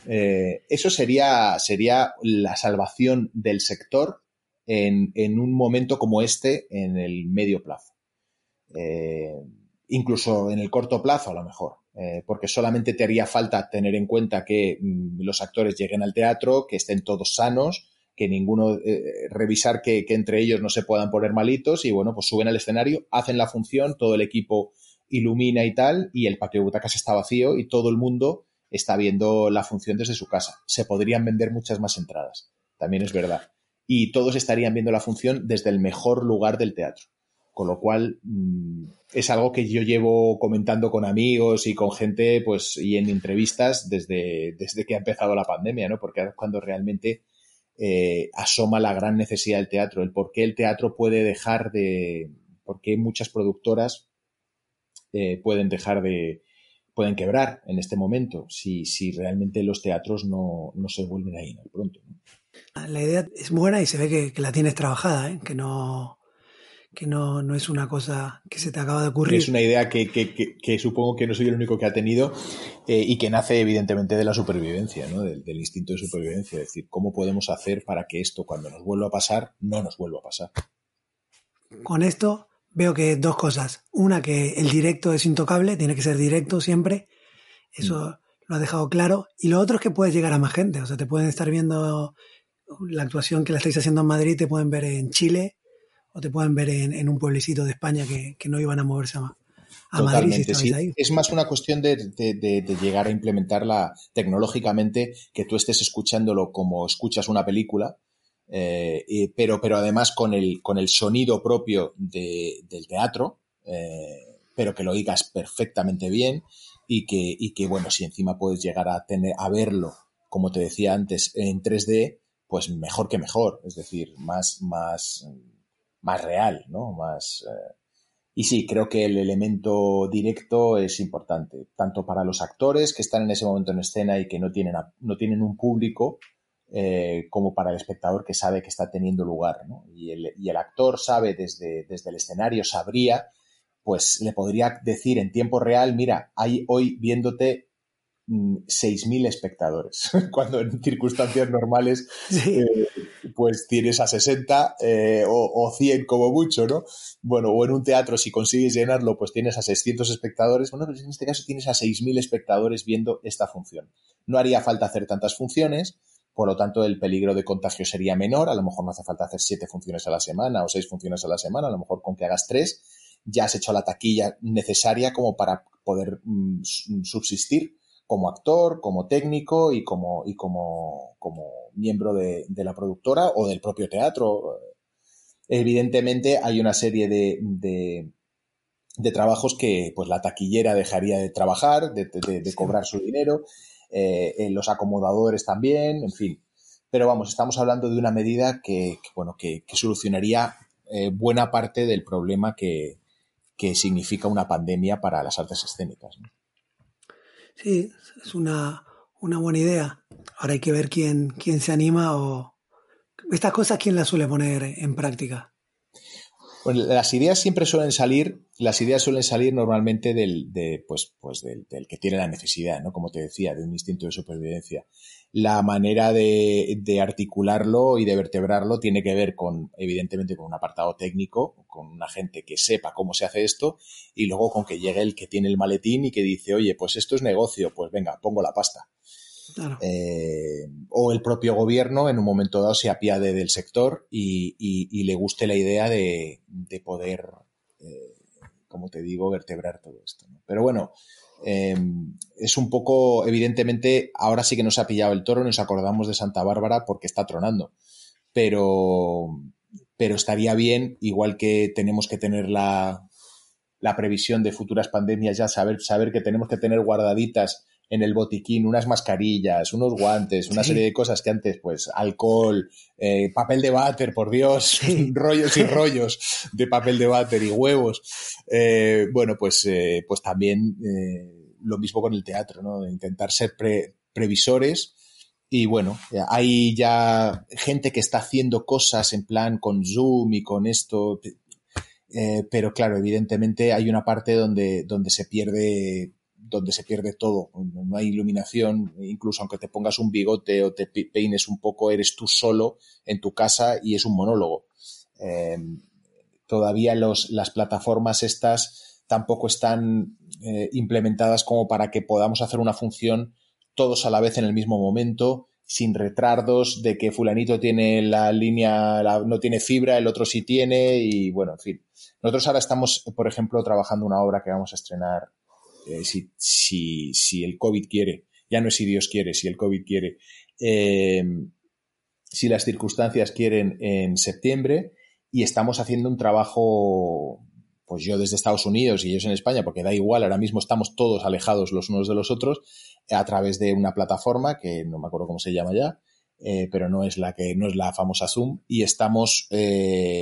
Eh, eso sería, sería la salvación del sector en, en, un momento como este en el medio plazo. Eh, incluso en el corto plazo, a lo mejor. Eh, porque solamente te haría falta tener en cuenta que mm, los actores lleguen al teatro, que estén todos sanos, que ninguno, eh, revisar que, entre ellos no se puedan poner malitos y bueno, pues suben al escenario, hacen la función, todo el equipo ilumina y tal, y el patio de butacas está vacío y todo el mundo está viendo la función desde su casa. Se podrían vender muchas más entradas, también es verdad. Y todos estarían viendo la función desde el mejor lugar del teatro. Con lo cual, mm, es algo que yo llevo comentando con amigos y con gente, pues, y en entrevistas desde, desde que ha empezado la pandemia, ¿no? Porque es cuando realmente eh, asoma la gran necesidad del teatro, el por qué el teatro puede dejar de, por qué muchas productoras eh, pueden dejar de, pueden quebrar en este momento si, si realmente los teatros no, no se vuelven ahí pronto. La idea es buena y se ve que, que la tienes trabajada, ¿eh? que no que no, no, es una cosa que se te acaba de ocurrir. Es una idea que, que, que, supongo que no soy el único que ha tenido eh, y que nace evidentemente de la supervivencia, ¿no? del, instinto de supervivencia. Es decir, ¿cómo podemos hacer para que esto cuando nos vuelva a pasar no nos vuelva a pasar? Con esto veo que dos cosas. Una, que el directo es intocable, tiene que ser directo siempre. Eso mm. lo has dejado claro. Y lo otro es que puedes llegar a más gente. O sea, te pueden estar viendo la actuación que la estáis haciendo en Madrid, te pueden ver en Chile o te pueden ver en, un pueblecito de España que, no iban a moverse más. Totalmente, sí. Es más una cuestión de, llegar a implementarla tecnológicamente, que tú estés escuchándolo como escuchas una película, eh, pero, pero además con el, con el sonido propio del teatro, eh, pero que lo oigas perfectamente bien y que, y que, bueno, si encima puedes llegar a, tener, a verlo, como te decía antes, en 3D, pues mejor que mejor, es decir, más, más, más real, ¿no? Más, eh, y sí, creo que el elemento directo es importante, tanto para los actores que están en ese momento en escena y que no tienen, no tienen un público, eh, como para el espectador que sabe que está teniendo lugar. Y, el, y, el, actor sabe desde, desde el escenario, sabría, pues le podría decir en tiempo real, mira, hay hoy viéndote 6.000 espectadores, cuando en circunstancias normales eh, pues tienes a 60 eh, o, 100 como mucho, ¿no? Bueno, o en un teatro si consigues llenarlo pues tienes a 600 espectadores, bueno, pues en este caso tienes a 6.000 espectadores viendo esta función. No haría falta hacer tantas funciones, por lo tanto el peligro de contagio sería menor, a lo mejor no hace falta hacer 7 funciones a la semana o 6 funciones a la semana, a lo mejor con que hagas 3 ya has hecho la taquilla necesaria como para poder mm, subsistir como actor, como técnico y como, y como, como miembro de, la productora o del propio teatro. Evidentemente hay una serie de, de, trabajos que pues la taquillera dejaría de trabajar, de, cobrar su dinero, eh, los acomodadores también, en fin. Pero vamos, estamos hablando de una medida que, bueno, que, solucionaría eh, buena parte del problema que, que significa una pandemia para las artes escénicas. Sí, es una, una buena idea. Ahora hay que ver quién, quién se anima o estas cosas quién las suele poner en práctica. Pues las ideas siempre suelen salir, las ideas suelen salir normalmente del, de, pues, pues del, del, que tiene la necesidad, ¿no? Como te decía, de un instinto de supervivencia la manera de, de, articularlo y de vertebrarlo tiene que ver con, evidentemente, con un apartado técnico, con una gente que sepa cómo se hace esto, y luego con que llegue el que tiene el maletín y que dice, oye, pues esto es negocio, pues venga, pongo la pasta. Eh, o el propio gobierno en un momento dado se apiade del sector y, y, le guste la idea de, de poder, eh, como te digo, vertebrar todo esto. Pero bueno, Em, es un poco, evidentemente, ahora sí que nos ha pillado el toro, nos acordamos de Santa Bárbara porque está tronando. Pero, pero estaría bien, igual que tenemos que tener la, la previsión de futuras pandemias, ya saber, saber que tenemos que tener guardaditas en el botiquín unas mascarillas, unos guantes, una serie de cosas que antes, pues, alcohol, eh, papel de váter, por Dios, rollos y rollos de papel de váter y huevos. Eh, bueno, pues, eh, pues también lo mismo con el teatro, ¿no? Intentar ser previsores. Y bueno, hay ya gente que está haciendo cosas en plan con Zoom y con esto, pero claro, evidentemente hay una parte donde, donde se pierde donde se pierde todo. No hay iluminación, incluso aunque te pongas un bigote o te peines un poco, eres tú solo en tu casa y es un monólogo. Eh, todavía las plataformas estas tampoco están eh, implementadas como para que podamos hacer una función todos a la vez en el mismo momento, sin retardos de que fulanito tiene la línea, no tiene fibra, el otro sí tiene y bueno, en fin. Nosotros ahora estamos, por ejemplo, trabajando una obra que vamos a estrenar eh, si, si, si, el COVID quiere, ya no es si Dios quiere, si el COVID quiere, eh, si las circunstancias quieren en septiembre y estamos haciendo un trabajo, pues yo desde Estados Unidos y ellos en España, porque da igual, ahora mismo estamos todos alejados los unos de los otros a través de una plataforma que no me acuerdo cómo se llama ya, eh, pero no es la que no es la famosa Zoom y estamos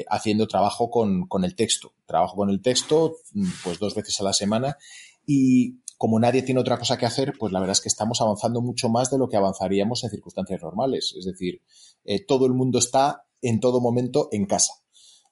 haciendo trabajo con, con, el texto. Trabajo con el texto pues dos veces a la semana y como nadie tiene otra cosa que hacer, pues la verdad es que estamos avanzando mucho más de lo que avanzaríamos en circunstancias normales. Es decir, eh, todo el mundo está en todo momento en casa.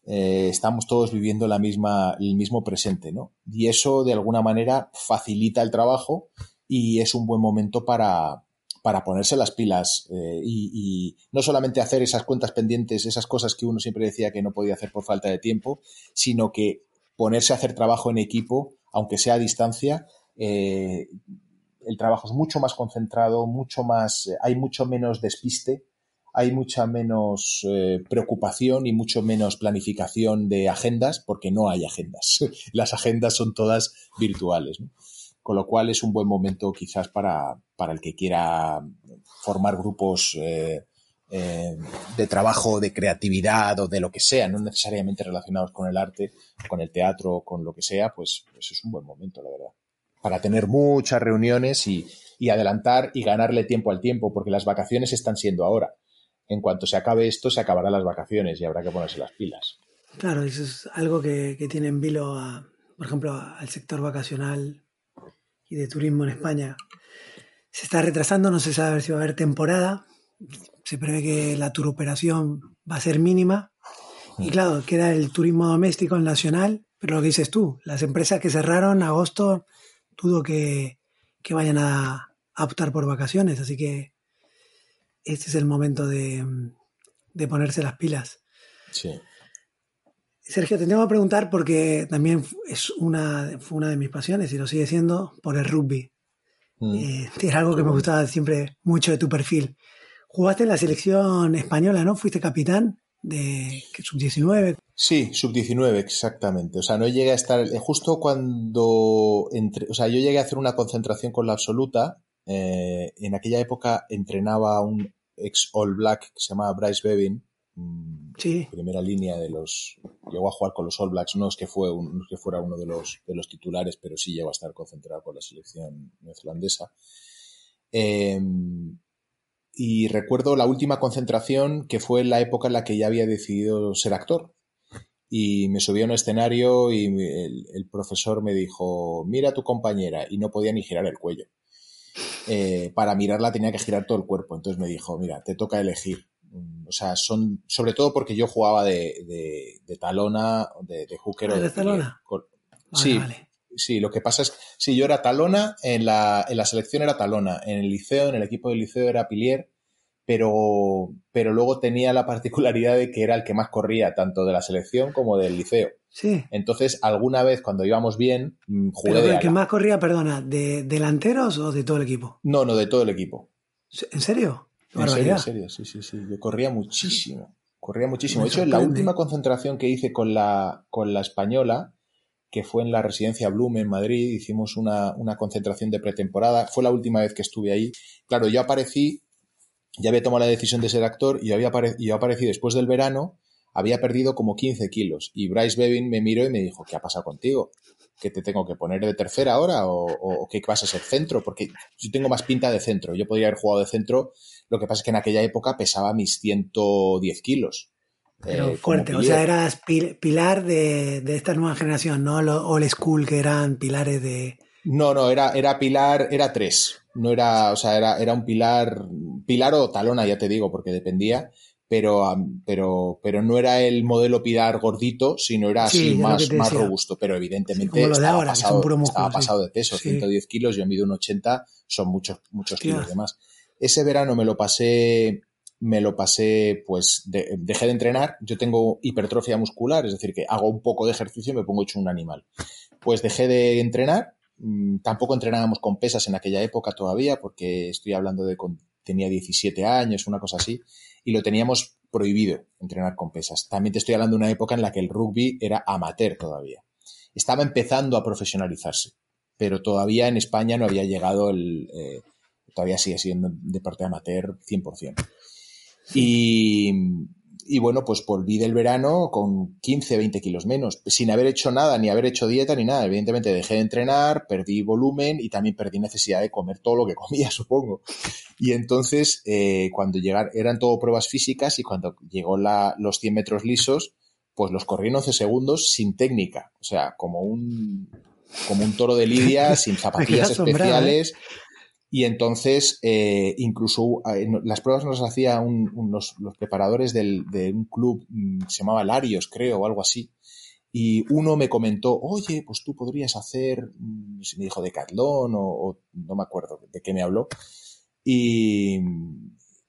Eh, estamos todos viviendo la misma, el mismo presente, ¿no? Y eso de alguna manera facilita el trabajo y es un buen momento para, para ponerse las pilas eh, y, y, no solamente hacer esas cuentas pendientes, esas cosas que uno siempre decía que no podía hacer por falta de tiempo, sino que ponerse a hacer trabajo en equipo aunque sea a distancia, eh, el trabajo es mucho más concentrado, mucho más, hay mucho menos despiste, hay mucha menos eh, preocupación y mucho menos planificación de agendas, porque no hay agendas. Las agendas son todas virtuales. Con lo cual es un buen momento quizás para, para el que quiera formar grupos eh, eh, de trabajo, de creatividad o de lo que sea, no necesariamente relacionados con el arte, con el teatro, con lo que sea, pues, pues es un buen momento, la verdad. Para tener muchas reuniones y, adelantar y ganarle tiempo al tiempo, porque las vacaciones están siendo ahora. En cuanto se acabe esto, se acabarán las vacaciones y habrá que ponerse las pilas. Claro, eso es algo que, que tiene en vilo, a, por ejemplo, al sector vacacional y de turismo en España. Se está retrasando, no se sabe si va a haber temporada. Se prevé que la turoperación va a ser mínima. Y claro, queda el turismo doméstico, el nacional, pero lo que dices tú, las empresas que cerraron agosto, dudo que, que vayan a, a optar por vacaciones, así que este es el momento de, de ponerse las pilas. Sí. Sergio, te tengo que preguntar porque también es una, fue una de mis pasiones y lo sigue siendo por el rugby. Mm. Eh, es algo que me gustaba siempre mucho de tu perfil. Jugaste en la selección española, ¿no? Fuiste capitán de sub-19. Sí, sub-19, exactamente. O sea, no llegué a estar. eh, Justo cuando. Entre, o sea, yo llegué a hacer una concentración con la absoluta. eh, en aquella época entrenaba un ex All Black que se llamaba Bryce Bevin. mm, Sí, primera línea de los. Llegó a jugar con los All Blacks. No es que, fue un- no es que fuera uno de los, de los titulares, pero sí llegó a estar concentrado con la selección neozelandesa. Eh, y recuerdo la última concentración que fue en la época en la que ya había decidido ser actor. Y me subí a un escenario y el, el profesor me dijo, mira a tu compañera, y no podía ni girar el cuello. Eh, para mirarla tenía que girar todo el cuerpo. Entonces me dijo, mira, te toca elegir. Mm, O sea, son, sobre todo porque yo jugaba de, de, de talona, de, de hooker o Ah, de ¿de talona? Con- vale, sí, vale. Sí, lo que pasa es que sí, yo era talona, en la, en la selección era talona, en el liceo, en el equipo del liceo era pilier, pero, pero luego tenía la particularidad de que era el que más corría, tanto de la selección como del liceo. Sí. Entonces, alguna vez cuando íbamos bien, mm, jugué Pero de el que más corría, perdona, ¿de delanteros o de todo el equipo? No, no, de todo el equipo. ¿En serio? En serio, en serio, sí, sí, sí. Yo corría muchísimo. Corría muchísimo. Me De hecho, en la última concentración que hice con la, con la española, que fue en la residencia Bloom en Madrid, hicimos una, una concentración de pretemporada. Fue la última vez que estuve ahí. Claro, yo aparecí, ya había tomado la decisión de ser actor y yo, había yo aparecí después del verano, había perdido como 15 kilos. Y Bryce Bevin me miró y me dijo, ¿qué ha pasado contigo? ¿Que te tengo que poner de tercera ahora o, o, o que vas a ser centro? Porque yo tengo más pinta de centro. Yo podría haber jugado de centro lo que pasa es que en aquella época pesaba mis 110 kilos. Pero eh, fuerte, o sea, eras pil- pilar de, de esta nueva generación, no lo old school que eran pilares de... No, no, era, era pilar, era tres. No era, o sea, era, era un pilar, pilar o talona, ya te digo, porque dependía, pero, pero, pero no era el modelo pilar gordito, sino era Sí, así más, más robusto, pero evidentemente los de estaba, ahora, pasado, músculo, estaba sí. pasado de peso, Sí. 110 kilos, yo mido un 80, son muchos, muchos Hostia. kilos de más. Ese verano me lo pasé, me lo pasé, pues de- dejé de entrenar, yo tengo hipertrofia muscular, es decir, que hago un poco de ejercicio y me pongo hecho un animal. Pues dejé de entrenar, mm, tampoco entrenábamos con pesas en aquella época todavía, porque estoy hablando de con- tenía 17 años, una cosa así, y lo teníamos prohibido entrenar con pesas. También te estoy hablando de una época en la que el rugby era amateur todavía. Estaba empezando a profesionalizarse, pero todavía en España no había llegado el... eh, todavía sigue siendo un deporte amateur 100%. Y, y bueno, pues volví del verano con 15, 20 kilos menos, sin haber hecho nada, ni haber hecho dieta, ni nada. Evidentemente dejé de entrenar, perdí volumen y también perdí necesidad de comer todo lo que comía, supongo. Y entonces, eh, cuando llegaron, eran todo pruebas físicas y cuando llegó la, los 100 metros lisos, pues los corrí en 11 segundos sin técnica. O sea, como un, como un toro de lidia, sin zapatillas asombrado, especiales. Y entonces, eh, incluso eh, las pruebas nos hacía un- un- los, los preparadores del- de un club, mm, se llamaba Larios, creo, o algo así. Y uno me comentó, oye, pues tú podrías hacer, mm, si me dijo Decathlon o, o no me acuerdo de qué me habló. Y,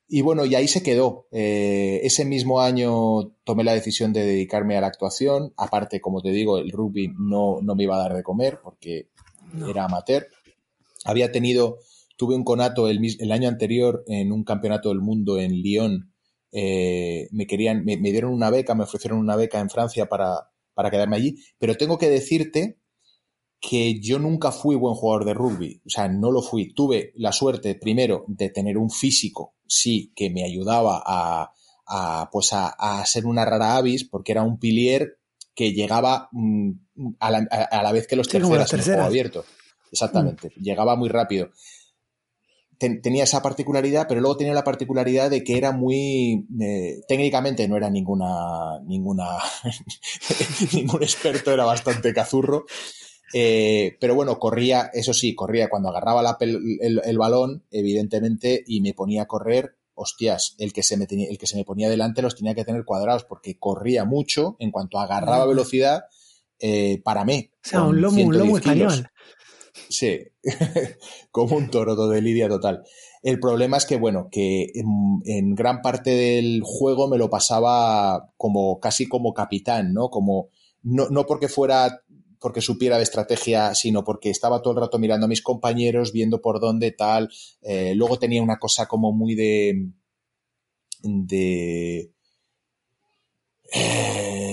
y bueno, y ahí se quedó. Eh, ese mismo año tomé la decisión de dedicarme a la actuación. Aparte, como te digo, el rugby no, no me iba a dar de comer porque No. era amateur. había tenido, tuve un conato el, el año anterior en un campeonato del mundo en Lyon. Eh, me querían, me, dieron una beca, me ofrecieron una beca en Francia para, para quedarme allí, pero tengo que decirte que yo nunca fui buen jugador de rugby, o sea, no lo fui. Tuve la suerte, primero, de tener un físico, sí, que me ayudaba a, a pues a, a, ser una rara avis, porque era un pilier que llegaba mm, a, la, a, la, vez que los sí, terceras en el juego abierto. Exactamente, mm. llegaba muy rápido. Ten, tenía esa particularidad, pero luego tenía la particularidad de que era muy eh, técnicamente no era ninguna ninguna ningún experto, era bastante cazurro. Eh, pero bueno, corría, eso sí, corría cuando agarraba la, el, el, balón, evidentemente, y me ponía a correr, hostias, el que, se me tenía, el que se me ponía delante los tenía que tener cuadrados porque corría mucho, en cuanto agarraba velocidad, eh, para mí. O sea, un lomo, un lomo español. Sí, como un toro de lidia total. El problema es que, bueno, que en, gran parte del juego me lo pasaba como casi como capitán, ¿no? Como, no, no porque fuera porque supiera de estrategia, sino porque estaba todo el rato mirando a mis compañeros, viendo por dónde tal. Eh, luego tenía una cosa como muy de. de. Eh,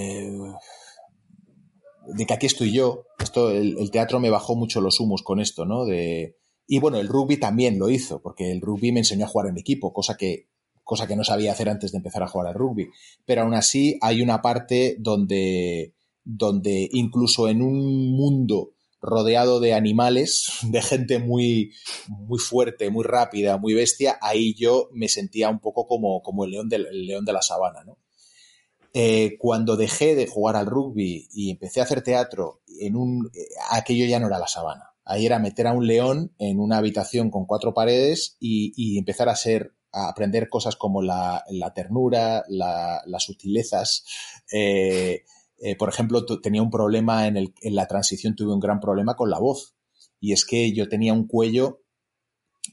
de que aquí estoy yo. Esto, el, el, teatro me bajó mucho los humos con esto, ¿no? De, y bueno, el rugby también lo hizo, porque el rugby me enseñó a jugar en equipo, cosa que, cosa que no sabía hacer antes de empezar a jugar al rugby. Pero aún así hay una parte donde, donde incluso en un mundo rodeado de animales, de gente muy, muy fuerte, muy rápida, muy bestia, ahí yo me sentía un poco como, como el, león el león de la sabana, ¿no? Eh, cuando dejé de jugar al rugby y empecé a hacer teatro, en un, eh, aquello ya no era la sabana. Ahí era meter a un león en una habitación con cuatro paredes y, empezar a ser, a aprender cosas como la, ternura, la, las sutilezas, eh, por ejemplo, tenía un problema en, el, en la transición, tuve un gran problema con la voz. Y es que yo tenía un cuello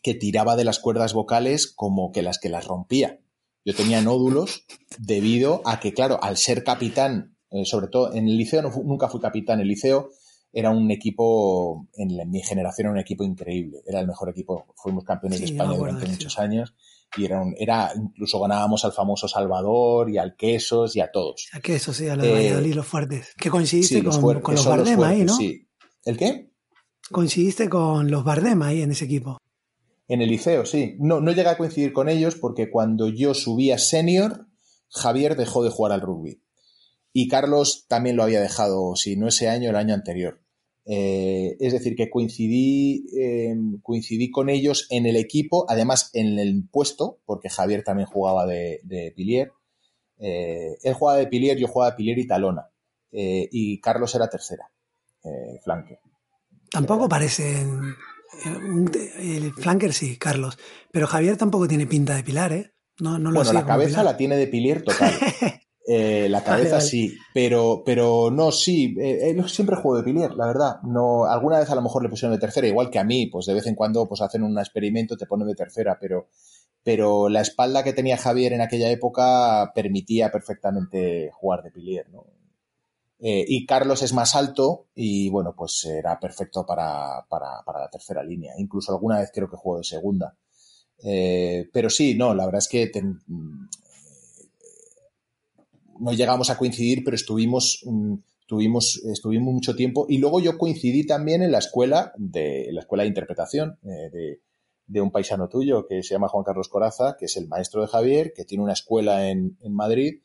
que tiraba de las cuerdas vocales como que las que las rompía. Yo tenía nódulos debido a que, claro, al ser capitán, eh, sobre todo en el liceo, no fu nunca fui capitán, el liceo era un equipo, en, la, en, mi generación era un equipo increíble, era el mejor equipo, fuimos campeones sí, de España durante muchos años y era, un, era incluso ganábamos al famoso Salvador y al Quesos y a todos. A Quesos, sí, a los eh, Valladolid, los fuertes. Que coincidiste sí, con, los con, los Bardem los ahí, ¿no? Sí. ¿El qué? Coincidiste con los Bardem ahí en ese equipo. En el liceo, sí. No, no llegué a coincidir con ellos porque cuando yo subí a senior, Javier dejó de jugar al rugby. Y Carlos también lo había dejado, si no ese año, el año anterior. Eh, es decir, que coincidí, eh, coincidí con ellos en el equipo, además en el puesto, porque Javier también jugaba de, de Pilier. Eh, él jugaba de Pilier, yo jugaba de Pilier y Talona. Eh, y Carlos era tercera, flanker. Tampoco parece. El flanker sí, Carlos. Pero Javier tampoco tiene pinta de Pilar, ¿eh? No, no lo bueno, la cabeza pilar. la tiene de Pilier total. Eh, la cabeza vale, vale. sí, pero, pero no, sí, eh, él siempre juego de pilier, la verdad. No, alguna vez a lo mejor le pusieron de tercera, igual que a mí, pues de vez en cuando pues hacen un experimento, te ponen de tercera, pero, pero la espalda que tenía Javier en aquella época permitía perfectamente jugar de pilier, ¿no? Eh, y Carlos es más alto y bueno, pues era perfecto para, para, para la tercera línea. Incluso alguna vez creo que jugó de segunda. Eh, pero sí, no, la verdad es que ten, no llegamos a coincidir, pero estuvimos, tuvimos, estuvimos mucho tiempo. Y luego yo coincidí también en la escuela de, la escuela de interpretación eh, de, de, un paisano tuyo que se llama Juan Carlos Coraza, que es el maestro de Javier, que tiene una escuela en, en Madrid.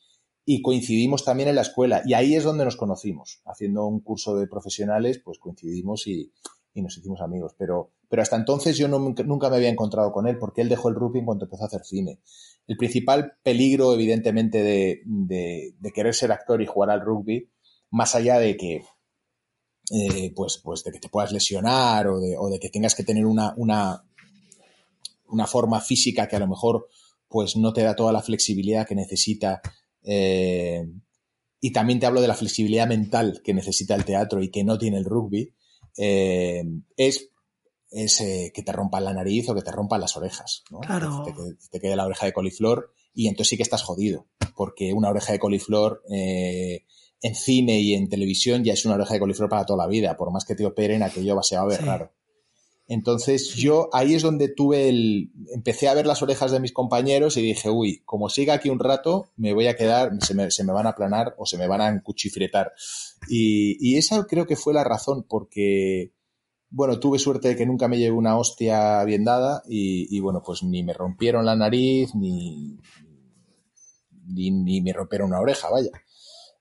Y coincidimos también en la escuela. Y ahí es donde nos conocimos. Haciendo un curso de profesionales, pues coincidimos y, y nos hicimos amigos. Pero, pero hasta entonces yo nunca me había encontrado con él porque él dejó el rugby en cuanto empezó a hacer cine. El principal peligro, evidentemente, de, de, de querer ser actor y jugar al rugby, más allá de que, eh, pues, pues de que te puedas lesionar o de, o de que tengas que tener una, una, una, forma física que a lo mejor pues no te da toda la flexibilidad que necesita. Eh, y también te hablo de la flexibilidad mental que necesita el teatro y que no tiene el rugby, eh, es es eh, que te rompan la nariz o que te rompan las orejas, ¿no? Claro. Te, te, te, quede la oreja de coliflor y entonces sí que estás jodido, porque una oreja de coliflor eh, en cine y en televisión ya es una oreja de coliflor para toda la vida, por más que te operen, aquello va, a ver sí. raro. Entonces yo ahí es donde tuve el... Empecé a ver las orejas de mis compañeros y dije, uy, como siga aquí un rato, me voy a quedar, se me, se me van a aplanar o se me van a encuchifretar. Y, y, esa creo que fue la razón, porque, bueno, tuve suerte de que nunca me llevé una hostia bien dada y, y bueno, pues ni me rompieron la nariz, ni, ni, ni me rompieron una oreja, vaya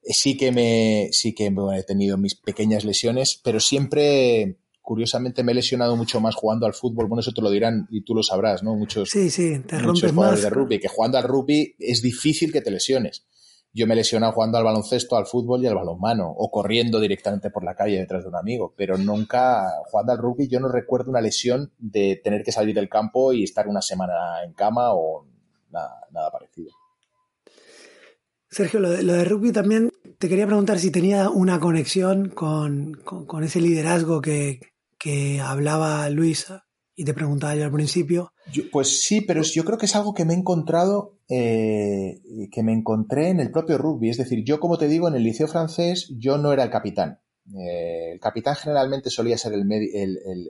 sí que me sí que he tenido mis pequeñas lesiones, pero siempre curiosamente me he lesionado mucho más jugando al fútbol. Bueno, eso te lo dirán y tú lo sabrás, ¿no? Muchos, sí, sí, te muchos jugadores de rugby, que jugando al rugby es difícil que te lesiones. Yo me he lesionado jugando al baloncesto, al fútbol y al balonmano, o corriendo directamente por la calle detrás de un amigo, pero nunca jugando al rugby yo no recuerdo una lesión de tener que salir del campo y estar una semana en cama o nada, nada parecido. Sergio, lo de, lo de, rugby también te quería preguntar si tenía una conexión con, con, con ese liderazgo que, que hablaba Luisa y te preguntaba yo al principio. pues sí, pero yo creo que es algo que me he encontrado, eh, que me encontré en el propio rugby. Es decir, yo como te digo, en el liceo francés yo no era el capitán. Eh, el capitán generalmente solía ser el, medi el, el,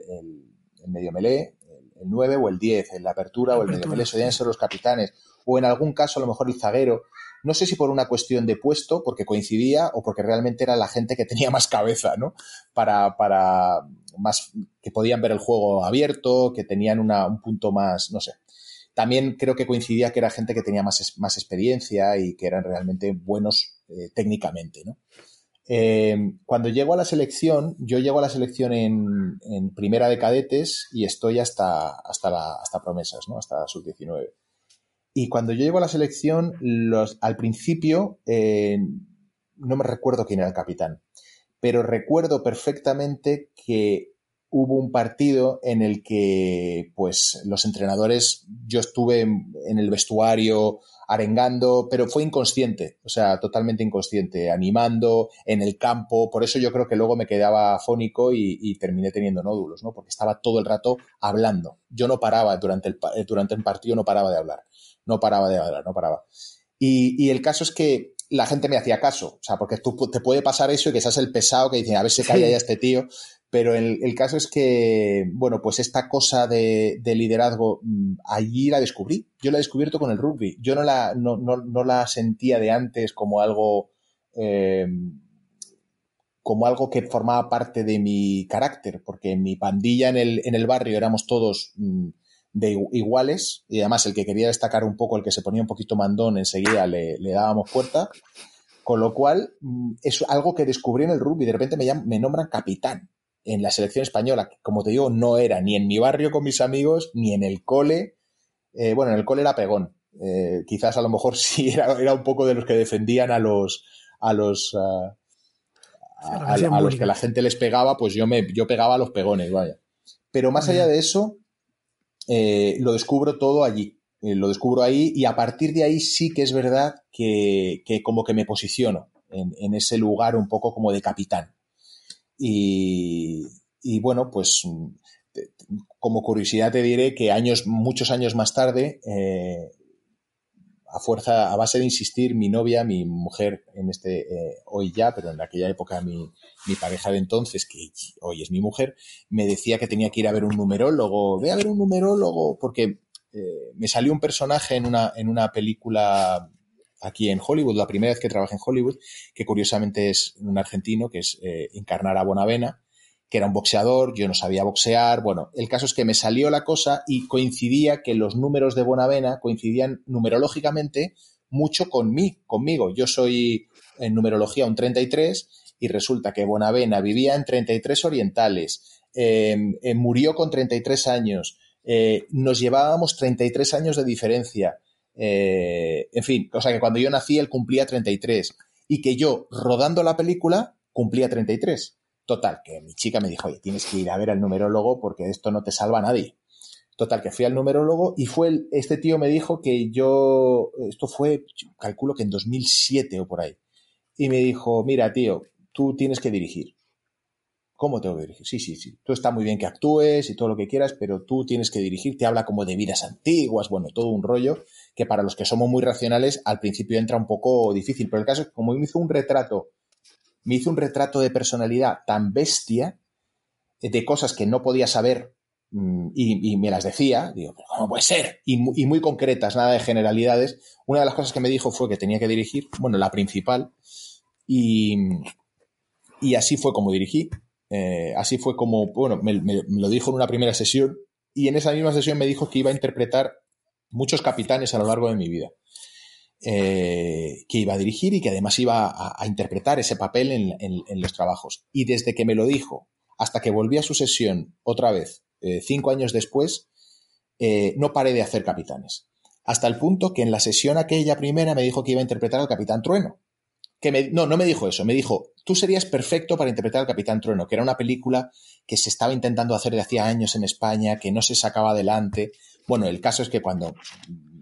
el medio melé, el 9 o el 10, en la apertura, la apertura o el medio melé solían ser los capitanes. O en algún caso a lo mejor el zaguero. No sé si por una cuestión de puesto, porque coincidía, o porque realmente era la gente que tenía más cabeza, ¿no? Para, para más, que podían ver el juego abierto, que tenían una, un punto más, no sé. También creo que coincidía que era gente que tenía más, más experiencia y que eran realmente buenos eh, técnicamente, ¿no? Eh, cuando llego a la selección, yo llego a la selección en, en primera de cadetes y estoy hasta, hasta, la, hasta promesas, ¿no? Hasta sub-19. Y cuando yo llego a la selección, los, al principio eh, no me recuerdo quién era el capitán, pero recuerdo perfectamente que hubo un partido en el que, pues, los entrenadores, yo estuve en, el vestuario arengando, pero fue inconsciente, o sea, totalmente inconsciente, animando en el campo, por eso yo creo que luego me quedaba fónico y, terminé teniendo nódulos, ¿no? Porque estaba todo el rato hablando. Yo no paraba durante el, durante el partido, no paraba de hablar no paraba de hablar, no paraba. Y, el caso es que la gente me hacía caso, o sea, porque tú te puede pasar eso y que seas el pesado que dice, a ver si calla ya este tío, pero el, el, caso es que, bueno, pues esta cosa de, de, liderazgo, mm, allí la descubrí. Yo la he descubierto con el rugby. Yo no la, no, no, no la sentía de antes como algo, eh, como algo que formaba parte de mi carácter, porque en mi pandilla en el, en el barrio éramos todos mm, de iguales y además el que quería destacar un poco, el que se ponía un poquito mandón, enseguida le, le dábamos puerta. Con lo cual, mm, es algo que descubrí en el rugby. De repente me, llaman, me nombran capitán en la selección española, que como te digo, no era ni en mi barrio con mis amigos, ni en el cole. Eh, bueno, en el cole era pegón. Eh, quizás a lo mejor sí era, era, un poco de los que defendían a los a los uh, a, a, a, los que la gente les pegaba, pues yo me yo pegaba a los pegones, vaya. Pero más allá de eso, eh, lo descubro todo allí. Eh, lo descubro ahí y a partir de ahí sí que es verdad que, que como que me posiciono en, en, ese lugar un poco como de capitán. Y, y bueno, pues como curiosidad te diré que años, muchos años más tarde, eh, a fuerza, a base de insistir, mi novia, mi mujer, en este, eh, hoy ya, pero en aquella época mi, mi, pareja de entonces, que hoy es mi mujer, me decía que tenía que ir a ver un numerólogo, ve a ver un numerólogo, porque eh, me salió un personaje en una, en una película aquí en Hollywood, la primera vez que trabajé en Hollywood, que curiosamente es un argentino, que es eh, encarnar a Bonavena, que era un boxeador, yo no sabía boxear. Bueno, el caso es que me salió la cosa y coincidía que los números de Bonavena coincidían numerológicamente mucho con mí, conmigo. Yo soy en numerología un 33 y resulta que Bonavena vivía en 33 orientales, eh, eh, murió con 33 años, eh, nos llevábamos 33 años de diferencia. Eh, en fin, o sea que cuando yo nací él cumplía 33 y que yo, rodando la película, cumplía 33. Total, que mi chica me dijo, oye, tienes que ir a ver al numerólogo porque esto no te salva a nadie. Total, que fui al numerólogo y fue el, este tío me dijo que yo, esto fue, calculo que en 2007 o por ahí. Y me dijo, mira, tío, tú tienes que dirigir. ¿Cómo tengo que dirigir? Sí, sí, sí. Tú está muy bien que actúes y todo lo que quieras, pero tú tienes que dirigir. Te habla como de vidas antiguas, bueno, todo un rollo que para los que somos muy racionales al principio entra un poco difícil. Pero el caso es que como me hizo un retrato me hizo un retrato de personalidad tan bestia, de cosas que no podía saber Mm, y, me las decía, digo, ¿cómo puede ser? Y, muy concretas, nada de generalidades. Una de las cosas que me dijo fue que tenía que dirigir, bueno, la principal, y, así fue como dirigí. Eh, así fue como, bueno, me, lo dijo en una primera sesión y en esa misma sesión me dijo que iba a interpretar muchos capitanes a lo largo de mi vida. Eh, que iba a dirigir y que además iba a, interpretar ese papel en, los trabajos. Y desde que me lo dijo hasta que volví a su sesión otra vez, eh, cinco años después, no paré de hacer capitanes. Hasta el punto que en la sesión aquella primera me dijo que iba a interpretar al Capitán Trueno que no, no me dijo eso, me dijo, tú serías perfecto para interpretar al Capitán Trueno, que era una película que se estaba intentando hacer de hacía años en España, que no se sacaba adelante. Bueno, el caso es que cuando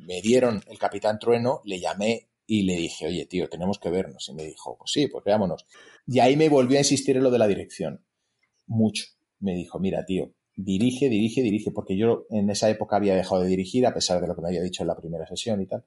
me dieron el Capitán Trueno, le llamé y le dije, oye, tío, tenemos que vernos. Y me dijo, pues sí, pues veámonos. Y ahí me volvió a insistir en lo de la dirección. Mucho. Me dijo, mira, tío, dirige, dirige, dirige, porque yo en esa época había dejado de dirigir, a pesar de lo que me había dicho en la primera sesión y tal.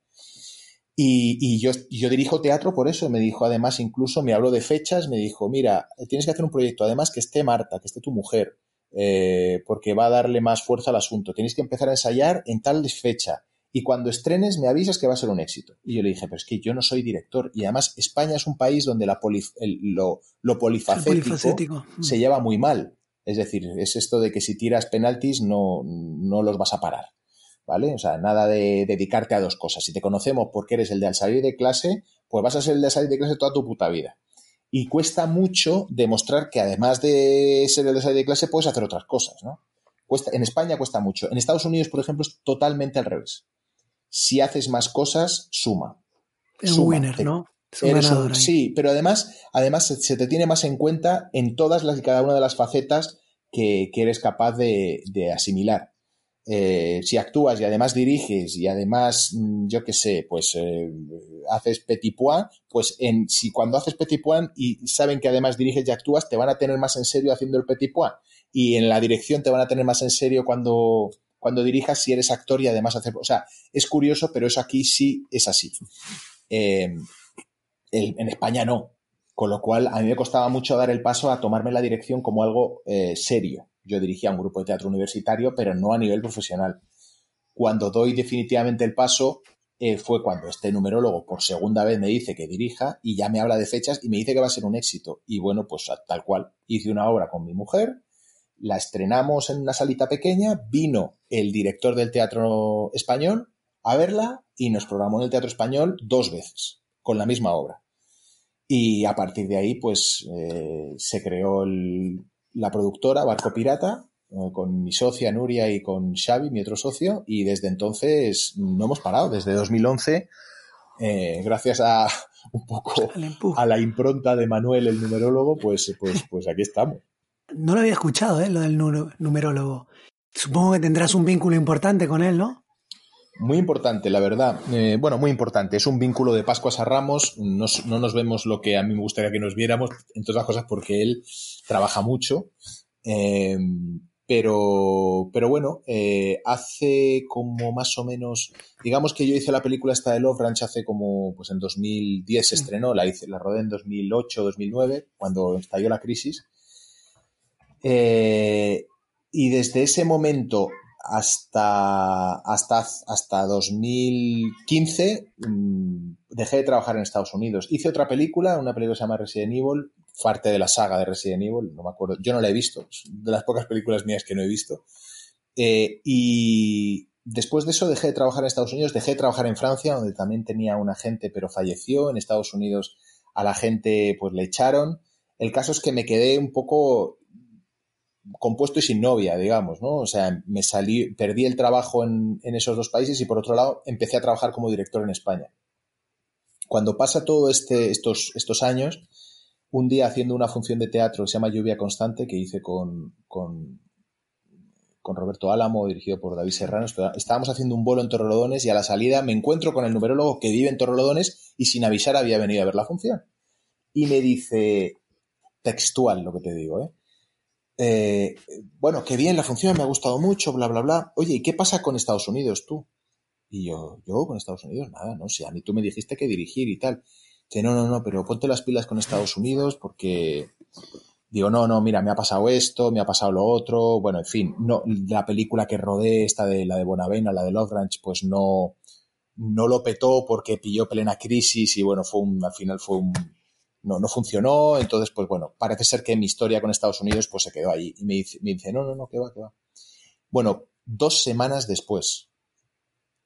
Y, yo, dirijo teatro por eso. Me dijo, además, incluso me habló de fechas, me dijo, mira, tienes que hacer un proyecto, además que esté Marta, que esté tu mujer, eh, porque va a darle más fuerza al asunto. Tienes que empezar a ensayar en tal fecha. Y cuando estrenes me avisas que va a ser un éxito. Y yo le dije, pero es que yo no soy director. Y además España es un país donde la lo, lo polifacético, mm. se lleva muy mal. Es decir, es esto de que si tiras penaltis no, no los vas a parar. ¿vale? O sea, nada de dedicarte a dos cosas. Si te conocemos porque eres el de al salir de clase, pues vas a ser el de al salir de clase toda tu puta vida. Y cuesta mucho demostrar que además de ser el de salir de clase puedes hacer otras cosas, ¿no? Cuesta, en España cuesta mucho. En Estados Unidos, por ejemplo, es totalmente al revés. Si haces más cosas, suma. Es un winner, ¿no? sí, pero además, además se te tiene más en cuenta en todas las y cada una de las facetas que, eres capaz de asimilar. Eh, si actúas y además diriges y además, mm, yo qué sé, pues eh, haces petit point, pues en, si cuando haces petit point y saben que además diriges y actúas, te van a tener más en serio haciendo el petit point. Y en la dirección te van a tener más en serio cuando, cuando dirijas si eres actor y además hacer... O sea, es curioso, pero eso aquí sí es así. Eh, en España no. Con lo cual, a mí me costaba mucho dar el paso a tomarme la dirección como algo serio yo dirigía un grupo de teatro universitario, pero no a nivel profesional. Cuando doy definitivamente el paso, eh, fue cuando este numerólogo por segunda vez me dice que dirija y ya me habla de fechas y me dice que va a ser un éxito. Y bueno, pues tal cual. Hice una obra con mi mujer, la estrenamos en una salita pequeña, vino el director del teatro español a verla y nos programó en el teatro español dos veces, con la misma obra. Y a partir de ahí, pues eh, se creó el, la productora Barco Pirata, eh, con mi socia Nuria y con Xavi, mi otro socio, y desde entonces no hemos parado, desde 2011, eh, gracias a un poco a la impronta de Manuel, el numerólogo, pues, pues, pues aquí estamos. No lo había escuchado, ¿eh? lo del numerólogo. Supongo que tendrás un vínculo importante con él, ¿no? Muy importante, la verdad. Eh, bueno, muy importante. Es un vínculo de Pascuas a Ramos. no nos vemos lo que a mí me gustaría que nos viéramos, entre otras cosas porque él trabaja mucho. Eh, pero, pero bueno, eh, hace como más o menos, digamos que yo hice la película esta de Love Ranch hace como, pues en 2010 se estrenó, la hice, la rodé en 2008, 2009, cuando estalló la crisis. Y desde ese momento hasta, hasta, hasta 2015 mm, dejé de trabajar en Estados Unidos. Hice otra película, una película que se llama Resident Evil, parte de la saga de Resident Evil, no me acuerdo, yo no la he visto, de las pocas películas mías que no he visto. Eh, y después de eso dejé de trabajar en Estados Unidos, dejé de trabajar en Francia, donde también tenía un agente, pero falleció. En Estados Unidos a la gente pues le echaron. El caso es que me quedé un poco compuesto y sin novia, digamos, ¿no? O sea, me salí, perdí el trabajo en, esos dos países y por otro lado empecé a trabajar como director en España. Cuando pasa todo este, estos, estos años, un día haciendo una función de teatro que se llama Lluvia Constante, que hice con, con, con Roberto Álamo, dirigido por David Serrano, estábamos haciendo un vuelo en Torrelodones y a la salida me encuentro con el numerólogo que vive en Torrelodones y sin avisar había venido a ver la función. Y me dice, textual lo que te digo, ¿eh? Eh, bueno, qué bien la función, me ha gustado mucho, bla, bla, bla. Oye, ¿y qué pasa con Estados Unidos tú? Y yo, yo con Estados Unidos, nada, no sé, a mí tú me dijiste que dirigir y tal. Que no, no, no, pero ponte las pilas con Estados Unidos porque, digo, no, no, mira, me ha pasado esto, me ha pasado lo otro, bueno, en fin, no, la película que rodé, esta de la de Bonavena, la de Love Ranch, pues no, no lo petó porque pilló plena crisis y bueno, fue un, al final fue un, no, no funcionó, entonces pues bueno, parece ser que mi historia con Estados Unidos pues se quedó ahí y me dice, me dice no, no, no, que va, que va. Bueno, dos semanas después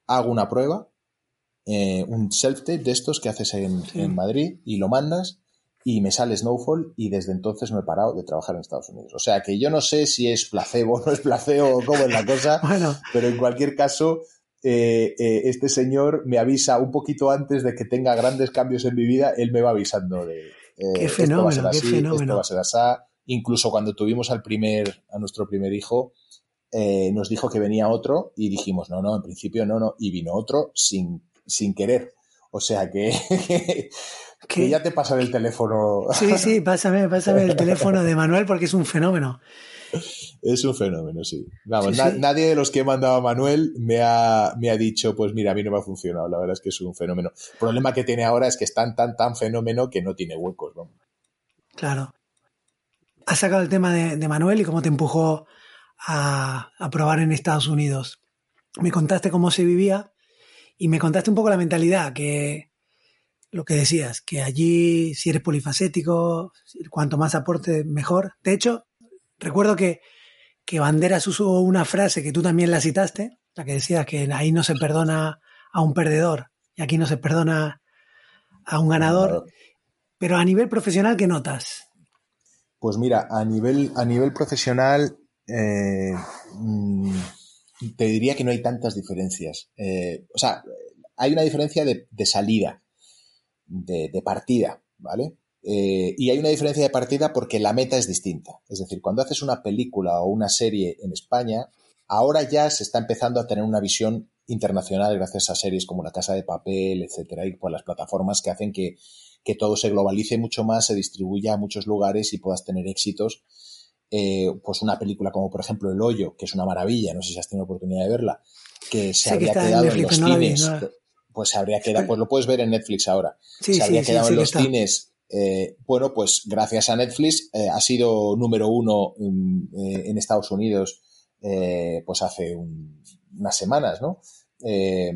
hago una prueba, eh, un self-tape de estos que haces en, en Madrid y lo mandas y me sale Snowfall y desde entonces no he parado de trabajar en Estados Unidos. O sea que yo no sé si es placebo o no es placebo o cómo es la cosa, bueno. pero en cualquier caso, eh, eh, este señor me avisa un poquito antes de que tenga grandes cambios en mi vida, él me va avisando de... Eh, qué fenómeno, esto va a ser así, qué fenómeno. Esto va a ser así. Incluso cuando tuvimos al primer, a nuestro primer hijo, eh, nos dijo que venía otro y dijimos, no, no, en principio no, no, y vino otro sin, sin querer. O sea que, que ya te pasa el teléfono. Sí, sí, pásame, pásame el teléfono de Manuel porque es un fenómeno. Es un fenómeno, sí. Vamos, sí, na sí. nadie de los que he mandado a Manuel me ha, me ha dicho, pues mira, a mí no me ha funcionado. La verdad es que es un fenómeno. El problema que tiene ahora es que es tan, tan, tan fenómeno que no tiene huecos. Vamos. Claro. Has sacado el tema de, de Manuel y cómo te empujó a, a probar en Estados Unidos. Me contaste cómo se vivía y me contaste un poco la mentalidad, que lo que decías, que allí si eres polifacético, cuanto más aporte, mejor. De hecho, recuerdo que, que Banderas usó una frase que tú también la citaste, la que decía que ahí no se perdona a un perdedor y aquí no se perdona a un ganador. Pero a nivel profesional, ¿qué notas? Pues mira, a nivel, a nivel profesional, eh, mmm, te diría que no hay tantas diferencias. Eh, o sea, hay una diferencia de, de salida, de, de, partida, ¿vale? Eh, y hay una diferencia de partida porque la meta es distinta. Es decir, cuando haces una película o una serie en España, ahora ya se está empezando a tener una visión internacional gracias a series como La Casa de Papel, etcétera, y por las plataformas que hacen que, que todo se globalice mucho más, se distribuya a muchos lugares y puedas tener éxitos eh, pues una película como por ejemplo El Hoyo, que es una maravilla, no sé si has tenido oportunidad de verla, que se sí, habría que quedado en, los no cines, vi, no. pues se habría quedado, pues lo puedes ver en Netflix ahora, sí, se habría quedado en los cines, eh, bueno, pues gracias a Netflix eh, ha sido número uno um, en Estados Unidos eh, pues hace un, unas semanas, ¿no? Eh,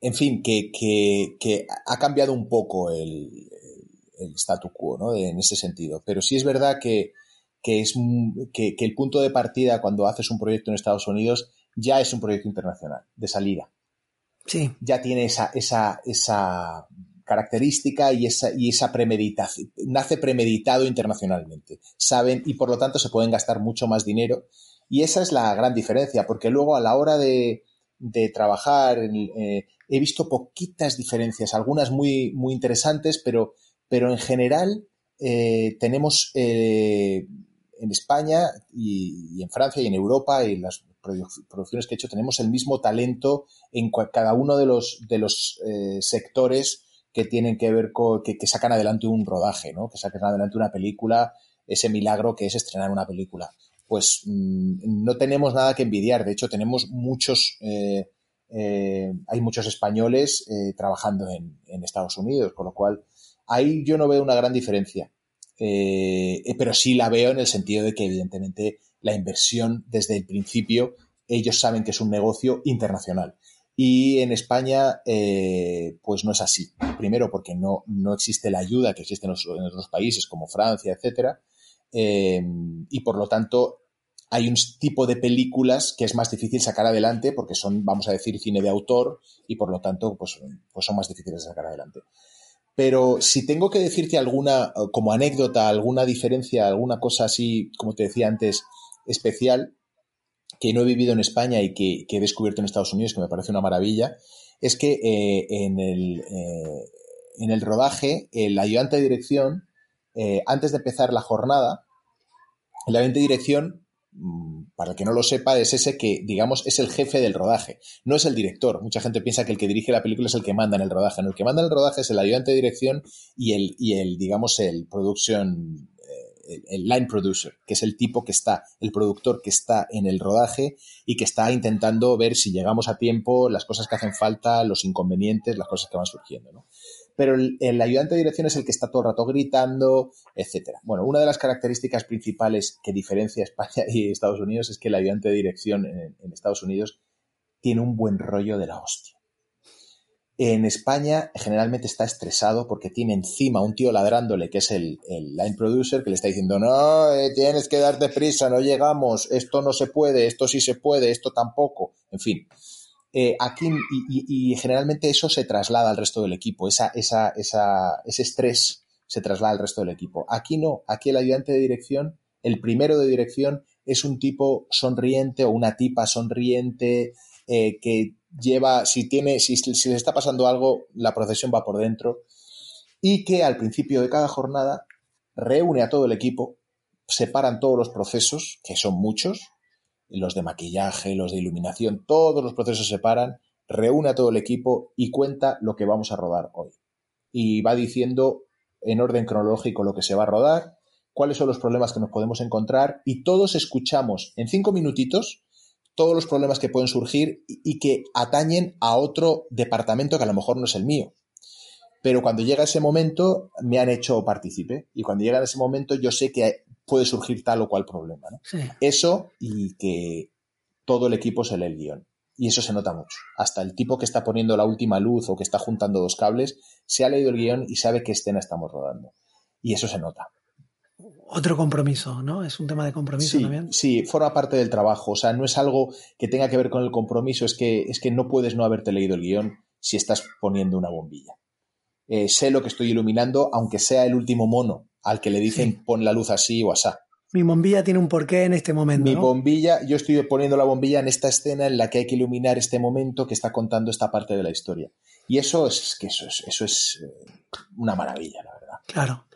en fin, que, que, que, ha cambiado un poco el, el statu quo, ¿no? en ese sentido. Pero sí es verdad que, que, es, que, que el punto de partida cuando haces un proyecto en Estados Unidos ya es un proyecto internacional, de salida. Sí. Ya tiene esa, esa, esa característica y esa, y esa premeditación, nace premeditado internacionalmente. Saben y por lo tanto se pueden gastar mucho más dinero. Y esa es la gran diferencia, porque luego a la hora de, de trabajar, eh, he visto poquitas diferencias, algunas muy, muy interesantes, pero, pero en general eh, tenemos eh, en España y, en Francia y en Europa y las producciones que he hecho tenemos el mismo talento en cada uno de los, de los eh, sectores que tienen que ver con que, sacan adelante un rodaje, ¿no? que sacan adelante una película, ese milagro que es estrenar una película. Pues mmm, no tenemos nada que envidiar, de hecho tenemos muchos, eh, eh, hay muchos españoles eh, trabajando en, en, Estados Unidos, con lo cual ahí yo no veo una gran diferencia. Pero sí la veo en el sentido de que evidentemente la inversión desde el principio ellos saben que es un negocio internacional. Y en España, eh, pues no es así. Primero, porque no, no existe la ayuda que existe en, otros países como Francia, etcétera. Eh, y por lo tanto, hay un tipo de películas que es más difícil sacar adelante porque son, vamos a decir, cine de autor y por lo tanto, pues, pues son más difíciles de sacar adelante. Pero si tengo que decirte alguna, como anécdota, alguna diferencia, alguna cosa así, como te decía antes, especial, que no he vivido en España y que, que he descubierto en Estados Unidos, que me parece una maravilla, es que eh, en, el, eh, en el rodaje, el ayudante de dirección, eh, antes de empezar la jornada, el ayudante de dirección Mm, para el que no lo sepa, es ese que, digamos, es el jefe del rodaje. No es el director. Mucha gente piensa que el que dirige la película es el que manda en el rodaje. No, el que manda en el rodaje es el ayudante de dirección y el, y el digamos, el production, el line producer, que es el tipo que está, el productor que está en el rodaje y que está intentando ver si llegamos a tiempo, las cosas que hacen falta, los inconvenientes, las cosas que van surgiendo, ¿no? pero el, ayudante de dirección es el que está todo el rato gritando, etcétera. Bueno, una de las características principales que diferencia España y Estados Unidos es que el ayudante de dirección en Estados Unidos tiene un buen rollo de la hostia. En España generalmente está estresado porque tiene encima un tío ladrándole, que es el, line producer, que le está diciendo, no, eh, tienes que darte prisa, no llegamos, esto no se puede, esto sí se puede, esto tampoco. En fin, eh, aquí y, generalmente eso se traslada al resto del equipo, esa, esa, esa, ese estrés se traslada al resto del equipo. Aquí no, aquí el ayudante de dirección, el primero de dirección, es un tipo sonriente o una tipa sonriente eh, que lleva, si tiene, si, si le está pasando algo, la procesión va por dentro y que al principio de cada jornada reúne a todo el equipo, separan todos los procesos, que son muchos, los de maquillaje, los de iluminación, todos los procesos se separan, reúne a todo el equipo y cuenta lo que vamos a rodar hoy. Y va diciendo en orden cronológico lo que se va a rodar, cuáles son los problemas que nos podemos encontrar y todos escuchamos en cinco minutitos todos los problemas que pueden surgir y que atañen a otro departamento que a lo mejor no es el mío. Pero cuando llega ese momento, me han hecho partícipe. Y cuando llega ese momento, yo sé que puede surgir tal o cual problema. Eso y que todo el equipo se lee el guion. Y eso se nota mucho. Hasta el tipo que está poniendo la última luz o que está juntando dos cables, se ha leído el guion y sabe qué escena estamos rodando. Y eso se nota otro compromiso, ¿no? Es un tema de compromiso también. Sí, forma parte del trabajo. O sea, no es algo que tenga que ver con el compromiso, es que, es que no puedes no haberte leído el guion si estás poniendo una bombilla. Eh, sé lo que estoy iluminando, aunque sea el último mono al que le dicen pon la luz así o asá. Mi bombilla tiene un porqué en este momento. Mi bombilla, yo estoy poniendo la bombilla en esta escena en la que hay que iluminar este momento que está contando esta parte de la historia. Y eso es que eso es, eso es eh, una maravilla, la verdad. Claro.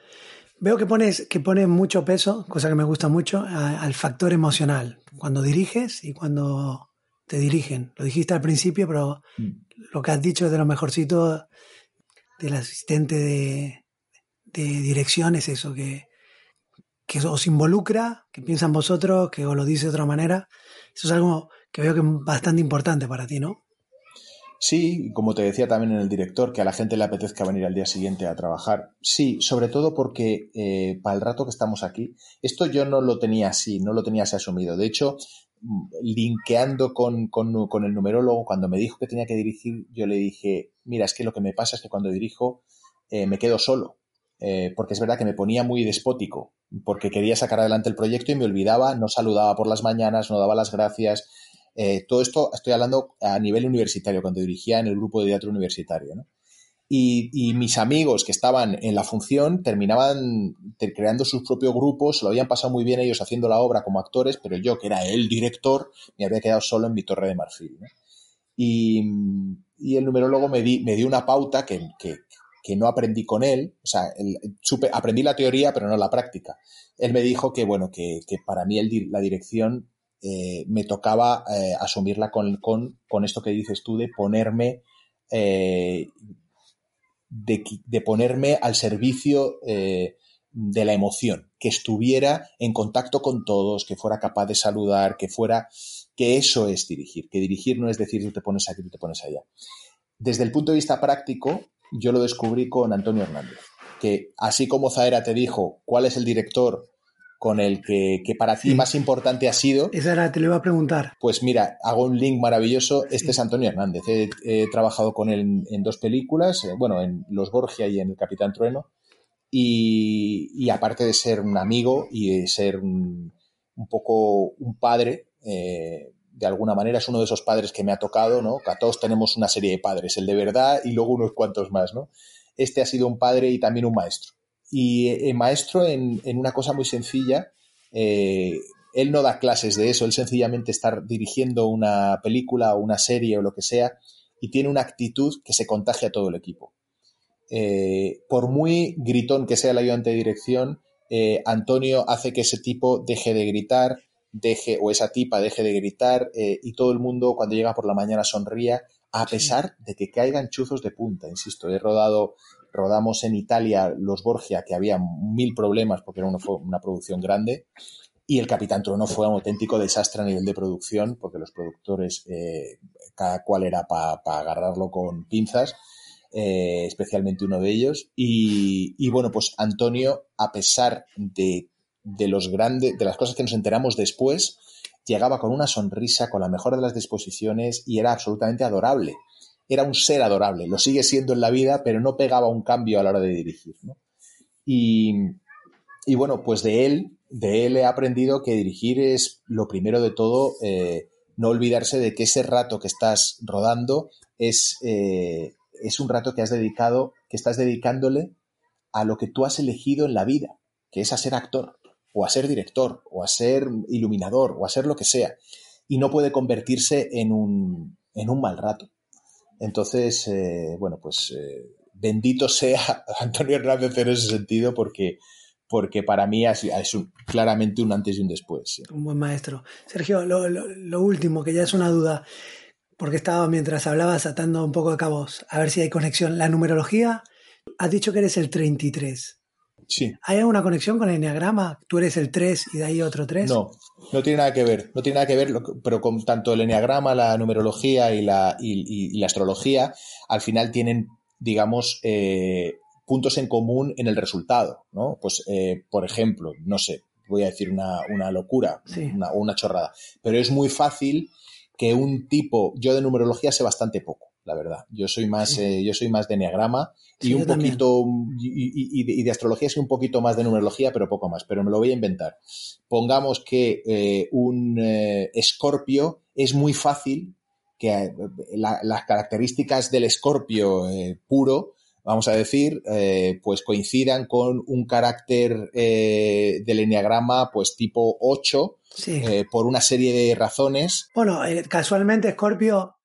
Veo que pones, que pones mucho peso, cosa que me gusta mucho, al factor emocional, cuando diriges y cuando te dirigen. Lo dijiste al principio, pero mm. lo que has dicho es de lo mejorcito del asistente de, dirección es eso, que, que os involucra, que piensa en vosotros, que os lo dice de otra manera. Eso es algo que veo que es bastante importante para ti, ¿no? Sí, como te decía también en el director, que a la gente le apetezca venir al día siguiente a trabajar. Sí, sobre todo porque eh, para el rato que estamos aquí, esto yo no lo tenía así, no lo tenía así asumido. De hecho, mm, linkeando con, con, el numerólogo, cuando me dijo que tenía que dirigir, yo le dije, mira, es que lo que me pasa es que cuando dirijo eh, me quedo solo. Eh, porque es verdad que me ponía muy despótico, porque quería sacar adelante el proyecto y me olvidaba, no saludaba por las mañanas, no daba las gracias, eh, todo esto estoy hablando a nivel universitario, cuando dirigía en el grupo de teatro universitario. Y, mis amigos que estaban en la función terminaban creando sus propios grupos, lo habían pasado muy bien ellos haciendo la obra como actores, pero yo, que era el director, me había quedado solo en mi torre de marfil. Y, el numerólogo me, di, dio una pauta que, no aprendí con él, o sea, aprendí la teoría, pero no la práctica. Él me dijo que, bueno, que, para mí el, la dirección eh, me tocaba eh, asumirla con, con, esto que dices tú de ponerme, eh, de, ponerme al servicio de la emoción, que estuviera en contacto con todos, que fuera capaz de saludar, que fuera, que eso es dirigir, que dirigir no es decir tú te pones aquí, tú te pones allá. Desde el punto de vista práctico, yo lo descubrí con Antonio Hernández, que así como Zaera te dijo cuál es el director con el que, para ti más importante ha sido. Esa era, te lo iba a preguntar. Pues mira, hago un link maravilloso. Este es Antonio Hernández. He, trabajado con él en, dos películas, eh, bueno, en Los Borgia y en El Capitán Trueno. Y, aparte de ser un amigo y de ser un, poco un padre, eh, de alguna manera es uno de esos padres que me ha tocado, ¿no? Que a todos tenemos una serie de padres, el de verdad y luego unos cuantos más, ¿no? Este ha sido un padre y también un maestro y eh, maestro en, una cosa muy sencilla. Eh, él no da clases de eso, él sencillamente está dirigiendo una película o una serie o lo que sea y tiene una actitud que se contagia a todo el equipo. Eh, por muy gritón que sea el ayudante de dirección, Antonio hace que ese tipo deje de gritar, deje, o esa tipa deje de gritar y todo el mundo cuando llega por la mañana sonría, a pesar de que caigan chuzos de punta. Insisto, he rodado rodamos en Italia Los Borgia, que había mil problemas porque era una, producción grande, y El Capitán Trono fue un auténtico desastre a nivel de producción, porque los productores, eh, cada cual era para agarrarlo con pinzas. eh, especialmente uno de ellos. Y, bueno, pues Antonio, a pesar de, de, los grandes, de las cosas que nos enteramos después, llegaba con una sonrisa, con la mejor de las disposiciones y era absolutamente adorable. Era un ser adorable, lo sigue siendo en la vida, pero no pegaba un cambio a la hora de dirigir. Y, y bueno, pues de él, de él he aprendido que dirigir es lo primero de todo, eh, no olvidarse de que ese rato que estás rodando es, eh, es un rato que has dedicado, que estás dedicándole a lo que tú has elegido en la vida, que es a ser actor, o a ser director, o a ser iluminador, o a ser lo que sea. Y no puede convertirse en un, en un mal rato. Entonces, eh, bueno, pues bendito sea Antonio Hernández en ese sentido, porque porque para mí es, claramente un antes y un después. Un buen maestro. Sergio, lo, último, que ya es una duda, porque estaba mientras hablabas atando un poco de cabos, a ver si hay conexión. La numerología, has dicho que eres el 33. Sí. ¿Hay alguna conexión con el enneagrama? ¿Tú eres el 3 y de ahí otro 3? No, no tiene nada que ver. No tiene nada que ver, pero con tanto el enneagrama, la numerología y la, y, la astrología, al final tienen, digamos, eh, puntos en común en el resultado, ¿no? Pues, eh, por ejemplo, no sé, voy a decir una, locura o una, chorrada, pero es muy fácil que un tipo, yo de numerología sé bastante poco, la verdad. Yo soy más, eh, yo soy más de enneagrama y un poquito, y, de, astrología sí un poquito más de numerología, pero poco más, pero me lo voy a inventar. Pongamos que eh, un escorpio es muy fácil que las características del escorpio puro vamos a decir, eh, pues coincidan con un carácter eh, del enneagrama, pues tipo 8, eh, por una serie de razones. Bueno, casualmente Scorpio,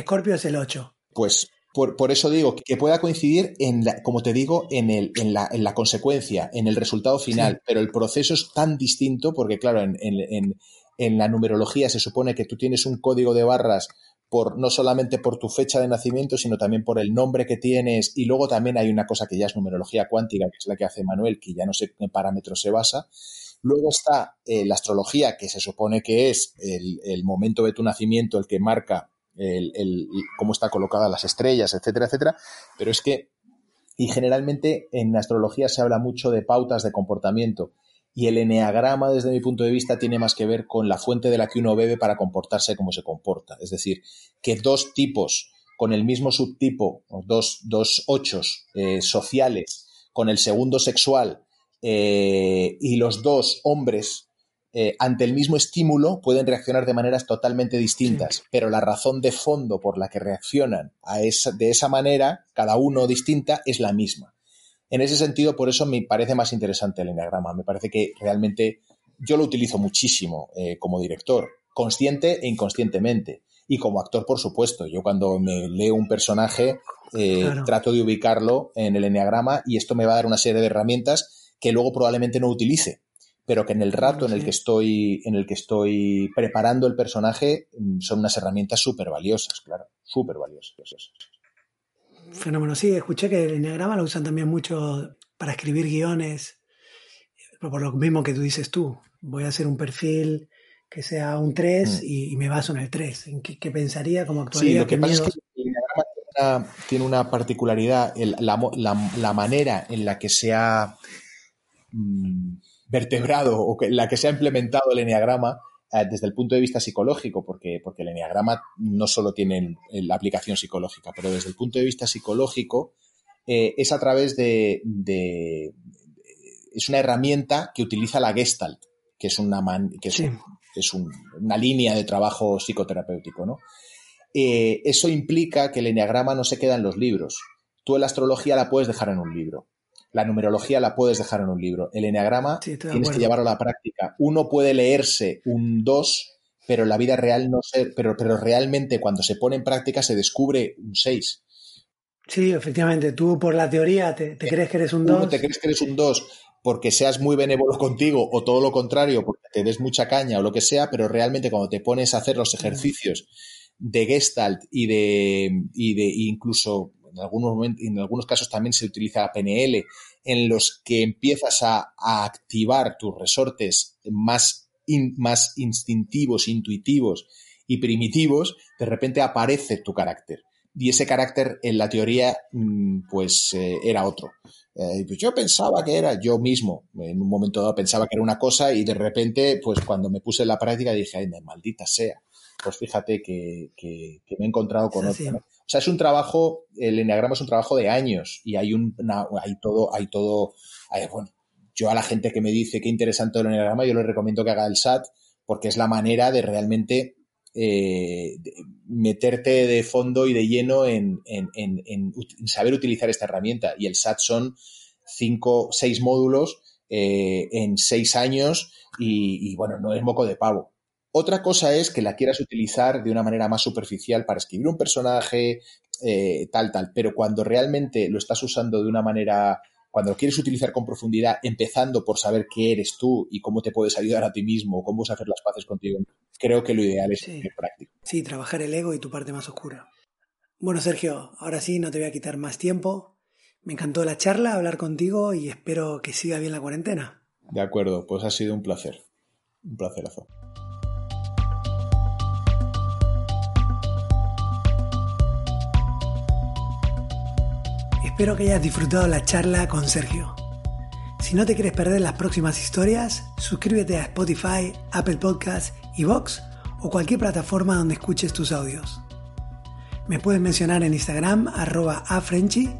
Scorpio es el 8. Pues por, eso digo que pueda coincidir en la, como te digo, en, el, en, la, en la consecuencia, en el resultado final, pero el proceso es tan distinto porque, claro, en, en la numerología se supone que tú tienes un código de barras por, no solamente por tu fecha de nacimiento, sino también por el nombre que tienes. Y luego también hay una cosa que ya es numerología cuántica, que es la que hace Manuel, que ya no sé en qué parámetros se basa. Luego está eh, la astrología, que se supone que es el, momento de tu nacimiento el que marca el, cómo está colocada las estrellas, etcétera, etcétera. Pero es que, y generalmente en astrología se habla mucho de pautas de comportamiento y el eneagrama, desde mi punto de vista, tiene más que ver con la fuente de la que uno bebe para comportarse como se comporta. Es decir, que dos tipos con el mismo subtipo, dos, dos ochos eh, sociales, con el segundo sexual eh, y los dos hombres eh, ante el mismo estímulo pueden reaccionar de maneras totalmente distintas, pero la razón de fondo por la que reaccionan a esa, de esa manera, cada uno distinta, es la misma. En ese sentido, por eso me parece más interesante el enneagrama. Me parece que realmente yo lo utilizo muchísimo eh, como director, consciente e inconscientemente. Y como actor, por supuesto. Yo cuando me leo un personaje, eh, trato de ubicarlo en el enneagrama y esto me va a dar una serie de herramientas que luego probablemente no utilice pero que en el rato en el que estoy en el que estoy preparando el personaje mm, son unas herramientas súper valiosas, claro, súper valiosas. Fenómeno, sí, escuché que el Enneagrama lo usan también mucho para escribir guiones, por lo mismo que tú dices tú, voy a hacer un perfil que sea un 3 mm. y, me baso en el 3, en qué, pensaría, cómo actuaría. Sí, lo que pasa es que el Enneagrama tiene una particularidad, la, manera en la que se ha mm, vertebrado o que, la que se ha implementado el Enneagrama eh, desde el punto de vista psicológico, porque, porque el enneagrama no solo tiene la aplicación psicológica, pero desde el punto de vista psicológico eh, es a través de, es una herramienta que utiliza la Gestalt, que es una, que es, una línea de trabajo psicoterapéutico, ¿no? Eh, eso implica que el enneagrama no se queda en los libros. Tú la astrología la puedes dejar en un libro la numerología la puedes dejar en un libro. El eneagrama tienes que llevarlo a la práctica. Uno puede leerse un 2, pero en la vida real no sé, pero, pero realmente cuando se pone en práctica se descubre un 6. Sí, efectivamente. Tú por la teoría te, crees que eres un 2. te crees que eres un 2 porque seas muy benévolo contigo o todo lo contrario, porque te des mucha caña o lo que sea, pero realmente cuando te pones a hacer los ejercicios de Gestalt y de, y de incluso en algunos, en algunos casos también se utiliza PNL, en los que empiezas a, activar tus resortes más, más instintivos, intuitivos y primitivos, de repente aparece tu carácter. y ese carácter en la teoría mm, pues eh, era otro. Eh, pues yo pensaba que era yo mismo, en un momento dado pensaba que era una cosa y de repente pues cuando me puse en la práctica dije, ay, maldita sea, pues fíjate que, me he encontrado con otro. O sea, es un trabajo, el enneagrama es un trabajo de años y hay, un, hay todo, hay todo, bueno, yo a la gente que me dice qué interesante el enneagrama, yo le recomiendo que haga el SAT porque es la manera de realmente eh, meterte de fondo y de lleno en, saber utilizar esta herramienta. Y el SAT son cinco, seis módulos eh, en seis años y, bueno, no es moco de pavo. Otra cosa es que la quieras utilizar de una manera más superficial para escribir un personaje, eh, tal, tal, pero cuando realmente lo estás usando de una manera cuando lo quieres utilizar con profundidad, empezando por saber qué eres tú y cómo te puedes ayudar a ti mismo, cómo vas a hacer las paces contigo, creo que lo ideal es práctico. Sí, trabajar el ego y tu parte más oscura. Bueno, Sergio, ahora sí, no te voy a quitar más tiempo. Me encantó la charla, hablar contigo y espero que siga bien la cuarentena. De acuerdo, pues ha sido un placer. Un placerazo. Espero que hayas disfrutado la charla con Sergio. Si no te quieres perder las próximas historias, suscríbete a Spotify, Apple Podcasts, Vox o cualquier plataforma donde escuches tus audios. Me puedes mencionar en Instagram arroba afrenchi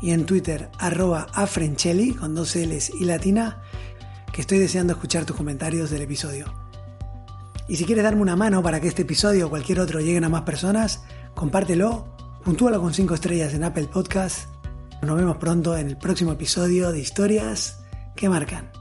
y en Twitter arroba afrenchelli con dos L's y latina que estoy deseando escuchar tus comentarios del episodio. Y si quieres darme una mano para que este episodio o cualquier otro lleguen a más personas, compártelo, puntúalo con 5 estrellas en Apple Podcasts nos vemos pronto en el próximo episodio de Historias que Marcan.